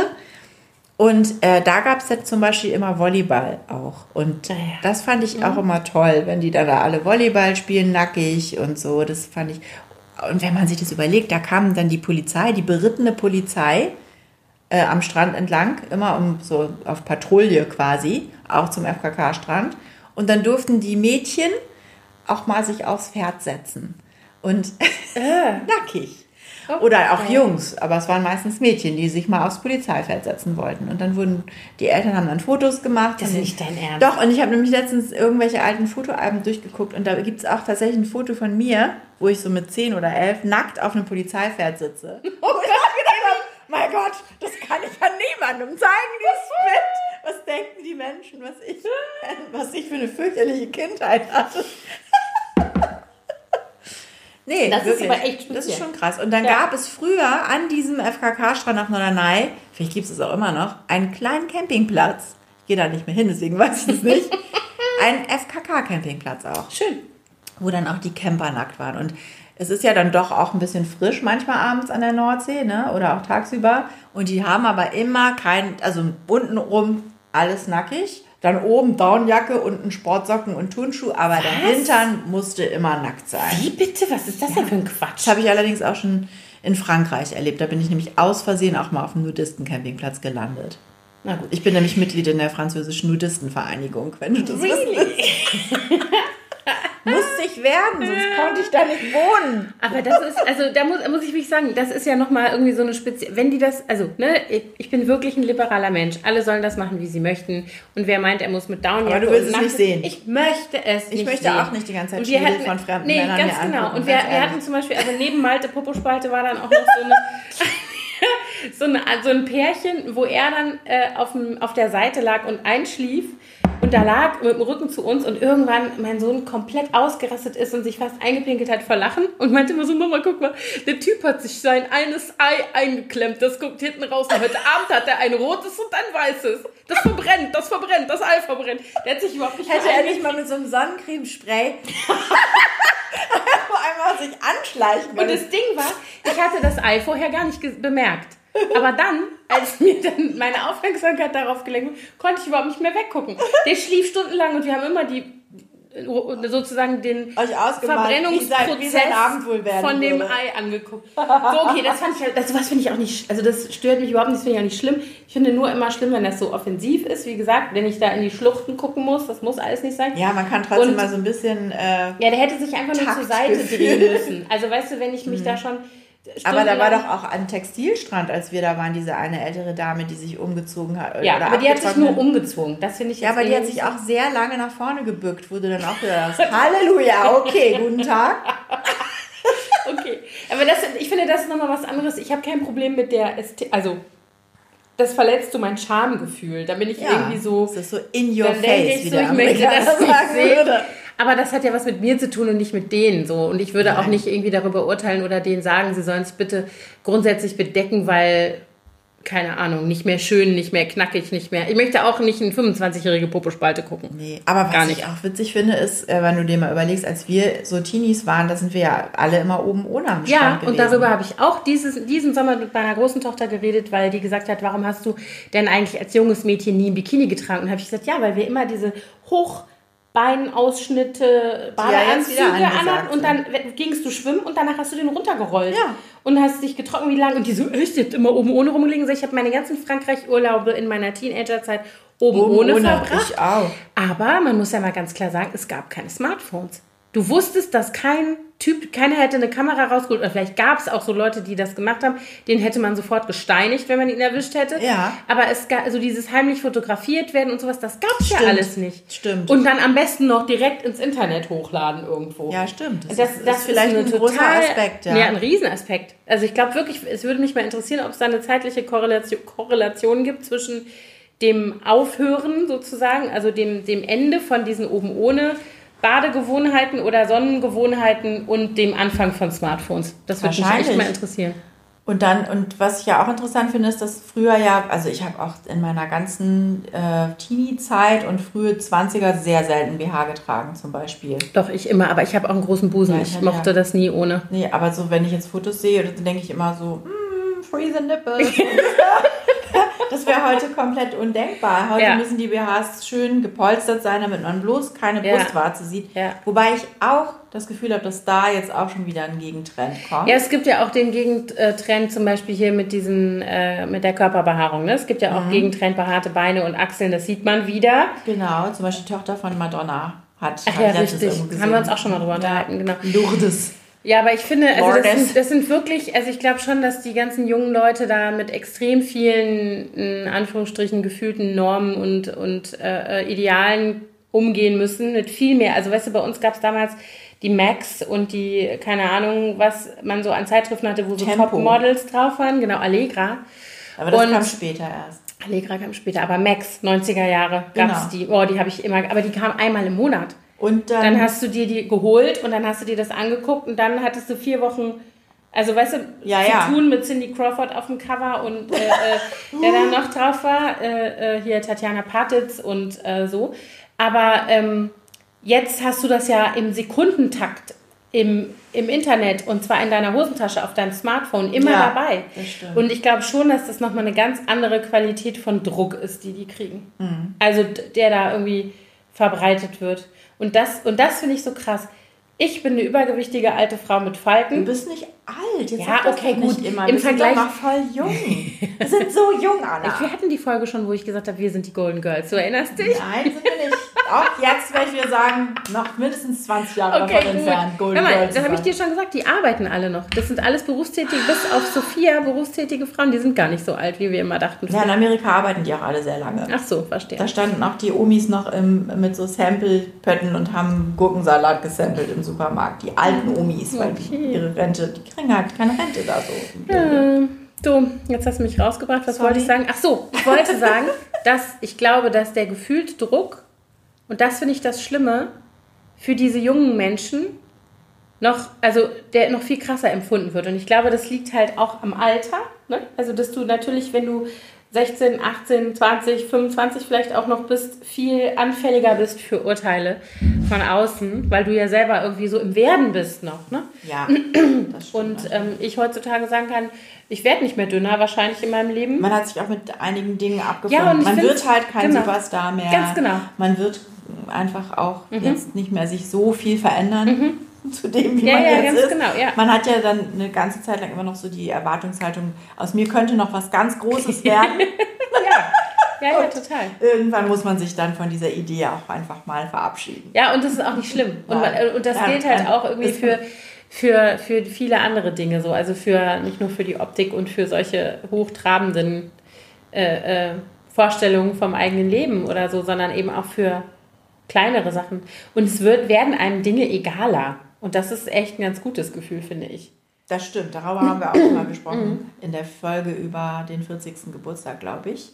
Und äh, da gab es jetzt zum Beispiel immer Volleyball auch. Und Ah ja. das fand ich auch immer toll, wenn die da, da alle Volleyball spielen, nackig und so. Das fand ich. Und wenn man sich das überlegt, da kam dann die Polizei, die berittene Polizei äh, am Strand entlang, immer um so auf Patrouille quasi, auch zum FKK-Strand. Und dann durften die Mädchen auch mal sich aufs Pferd setzen. Und nackig. Oder auch Jungs, aber es waren meistens Mädchen, die sich mal aufs Polizeifeld setzen wollten. Und dann wurden, die Eltern haben dann Fotos gemacht. Das ist nicht dein Ernst. Doch, und ich habe nämlich letztens irgendwelche alten Fotoalben durchgeguckt und da gibt es auch tatsächlich ein Foto von mir, wo ich so mit 10 oder 11 nackt auf einem Polizeipferd sitze. Und ich hab gedacht, habe, mein Gott, das kann ich ja niemandem zeigen, dieses Bild. Was denken die Menschen, was ich, was ich für eine fürchterliche Kindheit hatte? Nee, Das ist wirklich. aber echt Das ist speziell. schon krass. Und dann Ja. gab es früher an diesem FKK-Strand auf Norderney, vielleicht gibt es es auch immer noch, einen kleinen Campingplatz. Ich gehe da nicht mehr hin, deswegen weiß ich es nicht. Ein FKK-Campingplatz auch, Schön. wo dann auch die Camper nackt waren. Und es ist ja dann doch auch ein bisschen frisch manchmal abends an der Nordsee, ne? Oder auch tagsüber. Und die haben aber immer kein, also untenrum alles nackig. Dann oben Downjacke, unten Sportsocken und Turnschuh, aber der Hintern musste immer nackt sein. Wie bitte? Was ist das denn für ein Quatsch? Das habe ich allerdings auch schon in Frankreich erlebt. Da bin ich nämlich aus Versehen auch mal auf dem Nudisten-Campingplatz gelandet. Na gut. Ich bin nämlich Mitglied in der französischen Nudistenvereinigung, wenn du das wüsstest. Musste ich werden, sonst konnte ich da nicht wohnen. Aber das ist, also da muss, muss ich mich sagen, das ist ja nochmal irgendwie so eine spezielle, wenn die das, also, ne, ich, bin wirklich ein liberaler Mensch. Alle sollen das machen, wie sie möchten. Und wer meint, er muss mit Downjacke Aber du willst es nicht sehen. Ich möchte es nicht Ich möchte sehen. auch nicht die ganze Zeit hatten- von fremden nee, Männern ganz genau. angucken, Und wir, wir hatten zum Beispiel, also neben Malte Popospalte war dann auch noch so eine, so, eine, so ein Pärchen, wo er dann äh, auf, dem, auf der Seite lag und einschlief. Und da lag mit dem Rücken zu uns und irgendwann mein Sohn komplett ausgerastet ist und sich fast eingepinkelt hat vor Lachen und meinte immer so, Mama, guck mal, der Typ hat sich sein eines Ei eingeklemmt, das guckt hinten raus und heute Abend hat er ein rotes und ein weißes. Das verbrennt, das verbrennt, das Ei verbrennt. Der hat sich überhaupt nicht Hätte er nicht mal mit so einem Sonnencremespray einmal sich anschleichen können. Und das Ding war, ich hatte das Ei vorher gar nicht bemerkt. Aber dann, als mir dann meine Aufmerksamkeit darauf gelenkt wurde, konnte ich überhaupt nicht mehr weggucken. Der schlief stundenlang und wir haben immer die sozusagen den Verbrennungsprozess von dem würde. Ei angeguckt. So, okay, das fand ich halt, also was finde ich auch nicht, also das stört mich überhaupt nicht, das finde ich auch nicht schlimm. Ich finde nur immer schlimm, wenn das so offensiv ist, wie gesagt, wenn ich da in die Schluchten gucken muss, das muss alles nicht sein. Ja, man kann trotzdem Und, mal so ein bisschen äh, Ja, der hätte sich einfach nur zur Seite drehen müssen. Also weißt du, wenn ich mich mhm. da schon aber da war doch auch ein Textilstrand, als wir da waren, diese eine ältere Dame, die sich umgezogen hat. Ja, aber die hat sich nur umgezogen. Das finde ich Ja, aber die hat sich auch sehr lange nach vorne gebückt, wo du dann auch wieder hast. Halleluja, okay, guten Tag. okay, aber das, ich finde, das ist nochmal was anderes. Ich habe kein Problem mit der, Ästhetik, also das verletzt so mein Schamgefühl. Da bin ich ja, irgendwie so. Das ist so in your face, ich wie so, ich möchte das nicht sehen. Aber das hat ja was mit mir zu tun und nicht mit denen so. Und ich würde Nein. auch nicht irgendwie darüber urteilen oder denen sagen, sie sollen sich bitte grundsätzlich bedecken, weil keine Ahnung, nicht mehr schön, nicht mehr knackig, nicht mehr. Ich möchte auch nicht eine 25-jährige Popospalte gucken. Nee, aber was Gar nicht. ich auch witzig finde, ist, äh, wenn du dir mal überlegst, als wir so Teenies waren, da sind wir ja alle immer oben ohne am Ja, Schrank und darüber habe ich auch dieses, diesen Sommer mit meiner großen Tochter geredet, weil die gesagt hat, warum hast du denn eigentlich als junges Mädchen nie ein Bikini getragen? Und habe ich gesagt, ja, weil wir immer diese hoch Beinausschnitte, Badeanzüge an und dann gingst du schwimmen und danach hast du den runtergerollt. Ja. Und hast dich getrocknet wie lang und die so, ihr habt immer oben ohne rumgelegen. Ich habe meine ganzen Frankreich-Urlaube in meiner Teenagerzeit oben, oben ohne, ohne verbracht. Ich auch. Aber man muss ja mal ganz klar sagen, es gab keine Smartphones. Du wusstest, dass kein Typ, keiner hätte eine Kamera rausgeholt, oder vielleicht gab es auch so Leute, die das gemacht haben, den hätte man sofort gesteinigt, wenn man ihn erwischt hätte. Ja. Aber es gab, also dieses heimlich fotografiert werden und sowas, das gab es ja alles nicht. Stimmt. Und dann am besten noch direkt ins Internet hochladen irgendwo. Ja, stimmt. Das, das, ist, das ist vielleicht ist ein total, großer Aspekt, ja. Ja, ein Riesenaspekt. Also ich glaube wirklich, es würde mich mal interessieren, ob es da eine zeitliche Korrelation, Korrelation gibt zwischen dem Aufhören sozusagen, also dem, dem Ende von diesen oben ohne Badegewohnheiten oder Sonnengewohnheiten und dem Anfang von Smartphones. Das würde mich echt mal interessieren. Und dann, und was ich ja auch interessant finde, ist, dass früher ja, also ich habe auch in meiner ganzen äh, Teenie-Zeit und frühe 20er sehr selten BH getragen, zum Beispiel. Doch, ich immer, aber ich habe auch einen großen Busen. Ja, ich, ich mochte ja. das nie ohne. Nee, aber so, wenn ich jetzt Fotos sehe, dann denke ich immer so, mm, free the nipples. Das wäre heute komplett undenkbar. Heute ja. müssen die BHs schön gepolstert sein, damit man bloß keine ja. Brustwarze sieht. Ja. Wobei ich auch das Gefühl habe, dass da jetzt auch schon wieder ein Gegentrend kommt. Ja, es gibt ja auch den Gegentrend zum Beispiel hier mit diesen, äh, mit der Körperbehaarung. Ne? Es gibt ja auch mhm. Gegentrend behaarte Beine und Achseln, das sieht man wieder. Genau, zum Beispiel die Tochter von Madonna hat. Ach ja, richtig. Haben wir uns auch schon mal drüber unterhalten, genau. Lourdes. Ja, aber ich finde, also das sind, das sind wirklich, also ich glaube schon, dass die ganzen jungen Leute da mit extrem vielen, in Anführungsstrichen, gefühlten Normen und, und äh, äh, Idealen umgehen müssen, mit viel mehr. Also weißt du, bei uns gab es damals die Max und die, keine Ahnung, was man so an Zeitschriften hatte, wo so Top-Models drauf waren, genau, Allegra. Aber das und kam später erst. Allegra kam später, aber Max, 90er Jahre, gab es genau. die. Oh, die habe ich immer, aber die kam einmal im Monat. Und dann, dann hast du dir die geholt und dann hast du dir das angeguckt und dann hattest du vier Wochen also, weißt du, ja, zu ja. tun mit Cindy Crawford auf dem Cover und äh, äh, der da noch drauf war, äh, äh, hier Tatjana Patitz und äh, so. Aber ähm, jetzt hast du das ja im Sekundentakt im, im Internet und zwar in deiner Hosentasche auf deinem Smartphone immer ja, dabei. Und ich glaube schon, dass das nochmal eine ganz andere Qualität von Druck ist, die die kriegen. Mhm. Also der da irgendwie verbreitet wird. Und das, und das finde ich so krass. Ich bin eine übergewichtige alte Frau mit Falten. Du bist nicht alt. Jetzt ja, okay, gut. Immer. Im wir Vergleich. Sind voll jung. wir sind so jung, Anna. Wir hatten die Folge schon, wo ich gesagt habe, wir sind die Golden Girls. Du erinnerst dich? Nein, sind wir nicht. Auch jetzt werde ich mir sagen, noch mindestens 20 Jahre okay, davon entfernt, Golden mal, Girls. Das habe ich dir schon gesagt, die arbeiten alle noch. Das sind alles berufstätige, bis auf Sophia, berufstätige Frauen. Die sind gar nicht so alt, wie wir immer dachten. Ja, in Amerika arbeiten die auch alle sehr lange. Ach so, verstehe. Da standen auch die Omis noch im, mit so Sample-Pötten und haben Gurkensalat gesampelt im Supermarkt. Die alten Omis, weil okay. ihre Rente, die halt keine Rente da so. Ja. Du, jetzt hast du mich rausgebracht. Was Sorry. wollte ich sagen? Ach so, ich wollte sagen, dass ich glaube, dass der gefühlte Druck, und das finde ich das Schlimme, für diese jungen Menschen noch, also der noch viel krasser empfunden wird. Und ich glaube, das liegt halt auch am Alter. Ne? Also, dass du natürlich, wenn du 16, 18, 20, 25 vielleicht auch noch bist, viel anfälliger bist für Urteile von außen, weil du ja selber irgendwie so im Werden bist noch. Ne? Ja. Und ähm, ich heutzutage sagen kann, ich werde nicht mehr dünner wahrscheinlich in meinem Leben. Man hat sich auch mit einigen Dingen abgefunden. Ja, und Man wird halt kein genau. Superstar mehr. Ganz genau. Man wird einfach auch mhm. jetzt nicht mehr sich so viel verändern. Mhm zu dem, wie ja, man ja, jetzt ist. Genau, ja. Man hat ja dann eine ganze Zeit lang immer noch so die Erwartungshaltung, aus mir könnte noch was ganz Großes werden. ja. Ja, ja, total. Irgendwann muss man sich dann von dieser Idee auch einfach mal verabschieden. Ja, und das ist auch nicht schlimm. Und, man, und das gilt halt auch irgendwie für, für, für viele andere Dinge so. Also für nicht nur für die Optik und für solche hochtrabenden äh, äh, Vorstellungen vom eigenen Leben oder so, sondern eben auch für kleinere Sachen. Und es wird, werden einem Dinge egaler. Und das ist echt ein ganz gutes Gefühl, finde ich. Das stimmt, darüber haben wir auch schon mal gesprochen in der Folge über den 40. Geburtstag, glaube ich.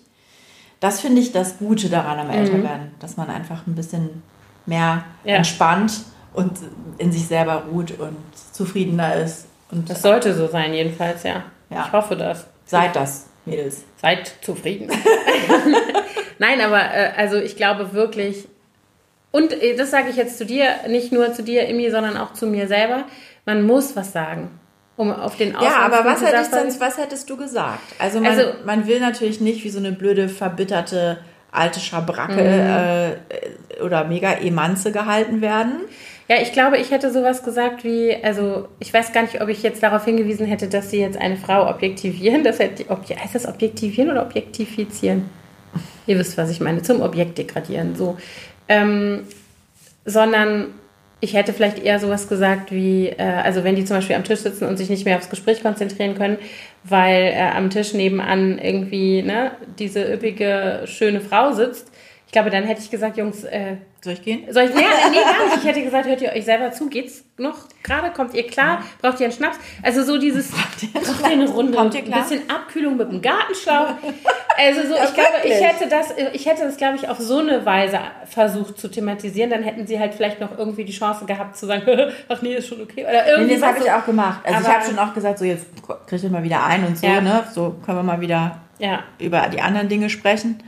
Das finde ich das Gute daran am Älterwerden, mhm. dass man einfach ein bisschen mehr ja. entspannt und in sich selber ruht und zufriedener ist. Und das sollte so sein, jedenfalls, ja. ja. Ich hoffe das. Seid das, Mädels. Seid zufrieden. Nein, aber äh, also ich glaube wirklich, und äh, das sage ich jetzt zu dir, nicht nur zu dir, Imi, sondern auch zu mir selber. Man muss was sagen. Um auf den Ja, aber was, hätte ich sonst, was hättest du gesagt? Also man, also man will natürlich nicht wie so eine blöde, verbitterte alte Schabracke mhm. äh, oder mega Emanze gehalten werden. Ja, ich glaube, ich hätte sowas gesagt wie, also ich weiß gar nicht, ob ich jetzt darauf hingewiesen hätte, dass sie jetzt eine Frau objektivieren. Das hätte, heißt das objektivieren oder objektifizieren? Ihr wisst, was ich meine, zum Objekt degradieren. So, ähm, sondern ich hätte vielleicht eher sowas gesagt wie, äh, also wenn die zum Beispiel am Tisch sitzen und sich nicht mehr aufs Gespräch konzentrieren können, weil äh, am Tisch nebenan irgendwie ne, diese üppige, schöne Frau sitzt. Ich glaube, dann hätte ich gesagt, Jungs, äh, soll ich gehen? Soll ich? Nee, nee, gar nicht. Ich hätte gesagt, hört ihr euch selber zu? Geht's noch gerade? Kommt ihr klar? Braucht ihr einen Schnaps? Also so dieses, braucht ihr, eine Runde? Kommt ihr klar? Ein bisschen Abkühlung mit dem Gartenschlauch. Also so, ja, ich glaube, ich hätte das, ich hätte das, glaube ich, auf so eine Weise versucht zu thematisieren. Dann hätten sie halt vielleicht noch irgendwie die Chance gehabt zu sagen, ach nee, ist schon okay. Oder irgendwie nee, das habe ich auch gemacht. Also Aber ich habe schon auch gesagt, so jetzt kriegt ihr mal wieder ein und so, ja. ne? So können wir mal wieder ja. über die anderen Dinge sprechen.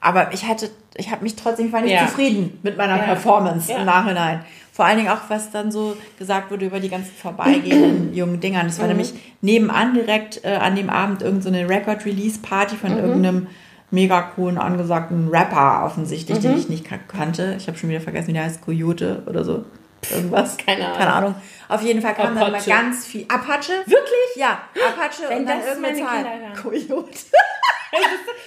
Aber ich hatte, ich habe mich trotzdem, ich war nicht ja. zufrieden mit meiner ja. Performance ja. im Nachhinein. Vor allen Dingen auch, was dann so gesagt wurde über die ganzen vorbeigehenden jungen Dingern. Das war mhm. nämlich nebenan direkt äh, an dem Abend irgendeine so Record-Release-Party von mhm. irgendeinem mega coolen, angesagten Rapper offensichtlich, mhm. den ich nicht kannte. Ich habe schon wieder vergessen, wie der heißt, Coyote oder so. Irgendwas. Keine Ahnung. Keine Ahnung. Auf jeden Fall kam dann immer ganz viel. Apache? Wirklich? Ja, Apache Wenn und dann irgendeine Zahl. Coyote.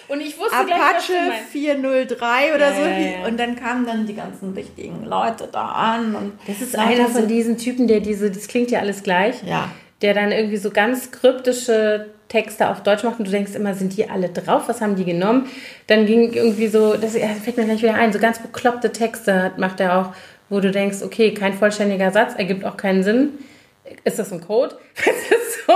und ich wusste Apache gleich, 403 oder ja, so. Und dann kamen dann die ganzen wichtigen Leute da an. Und das ist einer von diesen Typen, der diese, das klingt ja alles gleich, ja. der dann irgendwie so ganz kryptische Texte auf Deutsch macht und du denkst immer, sind die alle drauf? Was haben die genommen? Dann ging irgendwie so, das fällt mir gleich wieder ein, so ganz bekloppte Texte macht er auch, wo du denkst, okay, kein vollständiger Satz, ergibt auch keinen Sinn. Ist das ein Code? Das ist so.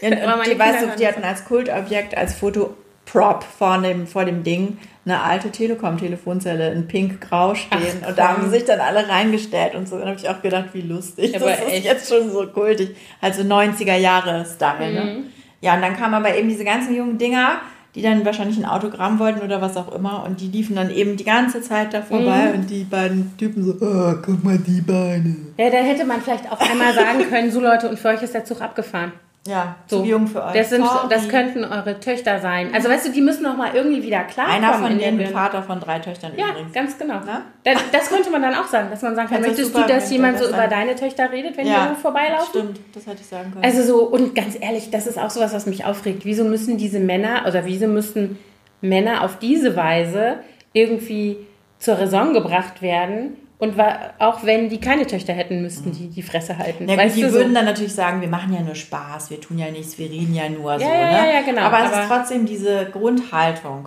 Ja, die, weißt du, die hatten als Kultobjekt, als Fotoprop vor dem, vor dem Ding eine alte Telekom-Telefonzelle in pink-grau stehen. Ach, und da haben sich dann alle reingestellt und so. Dann habe ich auch gedacht, wie lustig. Aber das echt. ist jetzt schon so kultig. Also 90er-Jahre-Style. Ne? Mhm. Ne? Ja, und dann kamen aber eben diese ganzen jungen Dinger die dann wahrscheinlich ein Autogramm wollten oder was auch immer. Und die liefen dann eben die ganze Zeit da vorbei mhm. und die beiden Typen so, oh, guck mal die Beine. Ja, da hätte man vielleicht auch einmal sagen können, so Leute, und für euch ist der Zug abgefahren. Ja, so. zu jung für euch. Das, sind, das könnten eure Töchter sein. Also weißt du, die müssen noch mal irgendwie wieder klarkommen. Einer von denen Vater von drei Töchtern ja, übrigens. Ja, ganz genau. Das, das, könnte man dann auch sagen, dass man sagen kann, möchtest du, dass jemand so über deine Töchter redet, wenn ja, die irgendwo vorbeilaufen? stimmt, das hätte ich sagen können. Also so, und ganz ehrlich, das ist auch sowas, was mich aufregt. Wieso müssen diese Männer, oder wieso müssen Männer auf diese Weise irgendwie zur Raison gebracht werden, und war, auch wenn die keine Töchter hätten, müssten die die Fresse halten. Ja, die würden so? dann natürlich sagen, wir machen ja nur Spaß, wir tun ja nichts, wir reden ja nur ja, so. Ja, ne? ja, genau. Aber es aber ist trotzdem diese Grundhaltung.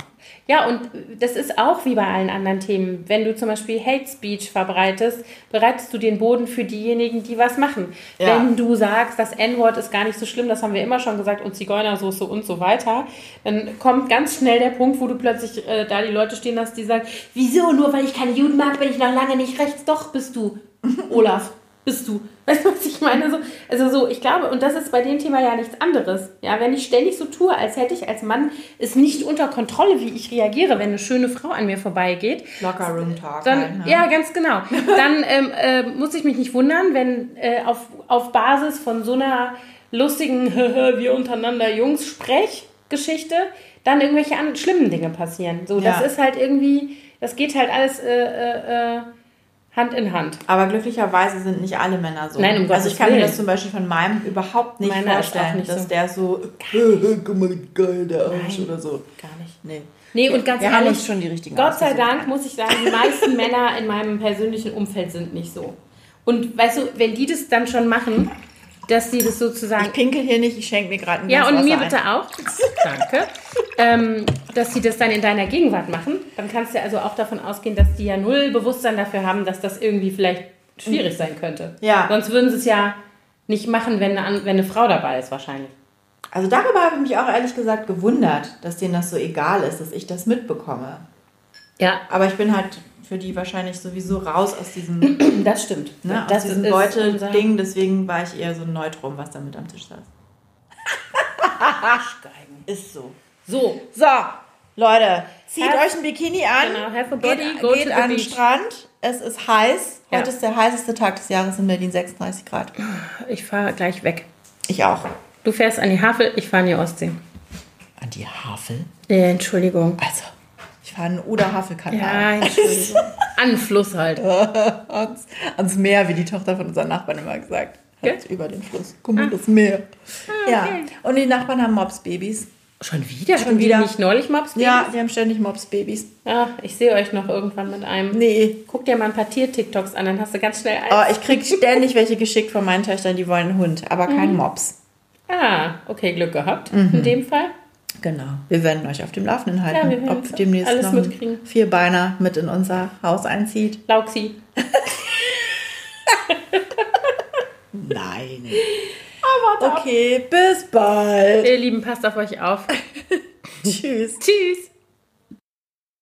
Ja, und das ist auch wie bei allen anderen Themen. Wenn du zum Beispiel Hate Speech verbreitest, bereitest du den Boden für diejenigen, die was machen. Ja. Wenn du sagst, das N-Wort ist gar nicht so schlimm, das haben wir immer schon gesagt, und Zigeunersoße und so weiter, dann kommt ganz schnell der Punkt, wo du plötzlich äh, da die Leute stehen hast, die sagen, wieso, nur weil ich keine Juden mag, bin ich noch lange nicht rechts. Doch, bist du, Olaf. Bist du. Weißt du, was ich meine? So, also so, ich glaube, und das ist bei dem Thema ja nichts anderes. Ja, wenn ich ständig so tue, als hätte ich als Mann es nicht unter Kontrolle, wie ich reagiere, wenn eine schöne Frau an mir vorbeigeht, Locker Room Talk. dann, halt, ne? ja, ganz genau. Dann ähm, äh, muss ich mich nicht wundern, wenn äh, auf, auf Basis von so einer lustigen wir untereinander Jungs Sprechgeschichte dann irgendwelche an, schlimmen Dinge passieren. So, das Ja. ist halt irgendwie, das geht halt alles äh, äh, äh, Hand in Hand. Aber glücklicherweise sind nicht alle Männer so. Nein, um Also Gottes ich kann mir Willen. das zum Beispiel von meinem überhaupt nicht Meiner vorstellen, nicht dass so. der so, "Äh, guck mal, wie geil der Arsch Nein. oder so. Gar nicht. Nee. Nee, und ganz Wir haben ehrlich, uns schon die richtigen Gott sei. Dank muss ich sagen, die meisten Männer in meinem persönlichen Umfeld sind nicht so. Und weißt du, wenn die das dann schon machen, dass sie das sozusagen Ich pinkel hier nicht, ich schenke mir gerade ein Ja, und mir Wasser bitte auch. Danke. ähm, dass sie das dann in deiner Gegenwart machen. Dann kannst du also auch davon ausgehen, dass die ja null Bewusstsein dafür haben, dass das irgendwie vielleicht schwierig sein könnte. Ja. Sonst würden sie es ja nicht machen, wenn eine, wenn eine Frau dabei ist, wahrscheinlich. Also darüber habe ich mich auch ehrlich gesagt gewundert, dass denen das so egal ist, dass ich das mitbekomme. Ja, Aber ich bin halt für die wahrscheinlich sowieso raus aus diesem, das stimmt. ne, das aus diesem ist Beute-Ding, deswegen war ich eher so neutrum, was da mit am Tisch saß. Arschgeigen. Ist so. So, So, Leute, zieht Have- euch ein Bikini an, Genau, body, geht, geht an den beach. Strand, es ist heiß. Ja. Heute ist der heißeste Tag des Jahres in Berlin, 36 Grad. ich fahre gleich weg. Ich auch. Du fährst an die Havel, ich fahre an die Ostsee. An die Havel? Äh, Entschuldigung. Also, an den Oder-Havel-Kanal. Ja, Entschuldigung. An den Fluss halt. ans, ans Meer, wie die Tochter von unseren Nachbarn immer gesagt hat. Gell? Über den Fluss. Guck mal, das Meer. Ja. Ah. okay. Und die Nachbarn haben Mops-Babys. Schon wieder? Schon Hatten die wieder. nicht neulich Mops? Ja, die haben ständig Mops-Babys. Ja, ich sehe euch noch irgendwann mit einem. Nee. Guck dir mal ein paar Tier-TikToks an, dann hast du ganz schnell Oh, eins. ich krieg ständig welche geschickt von meinen Töchtern, die wollen einen Hund, aber Mhm. keinen Mops. Ah, okay, Glück gehabt. Mhm. In dem Fall. Genau. Wir werden euch auf dem Laufenden halten, Ja, ob demnächst alles noch mitkriegen. Vierbeiner mit in unser Haus einzieht. Lauxi. Nein. Okay, bis bald. Ihr Lieben, passt auf euch auf. Tschüss. Tschüss.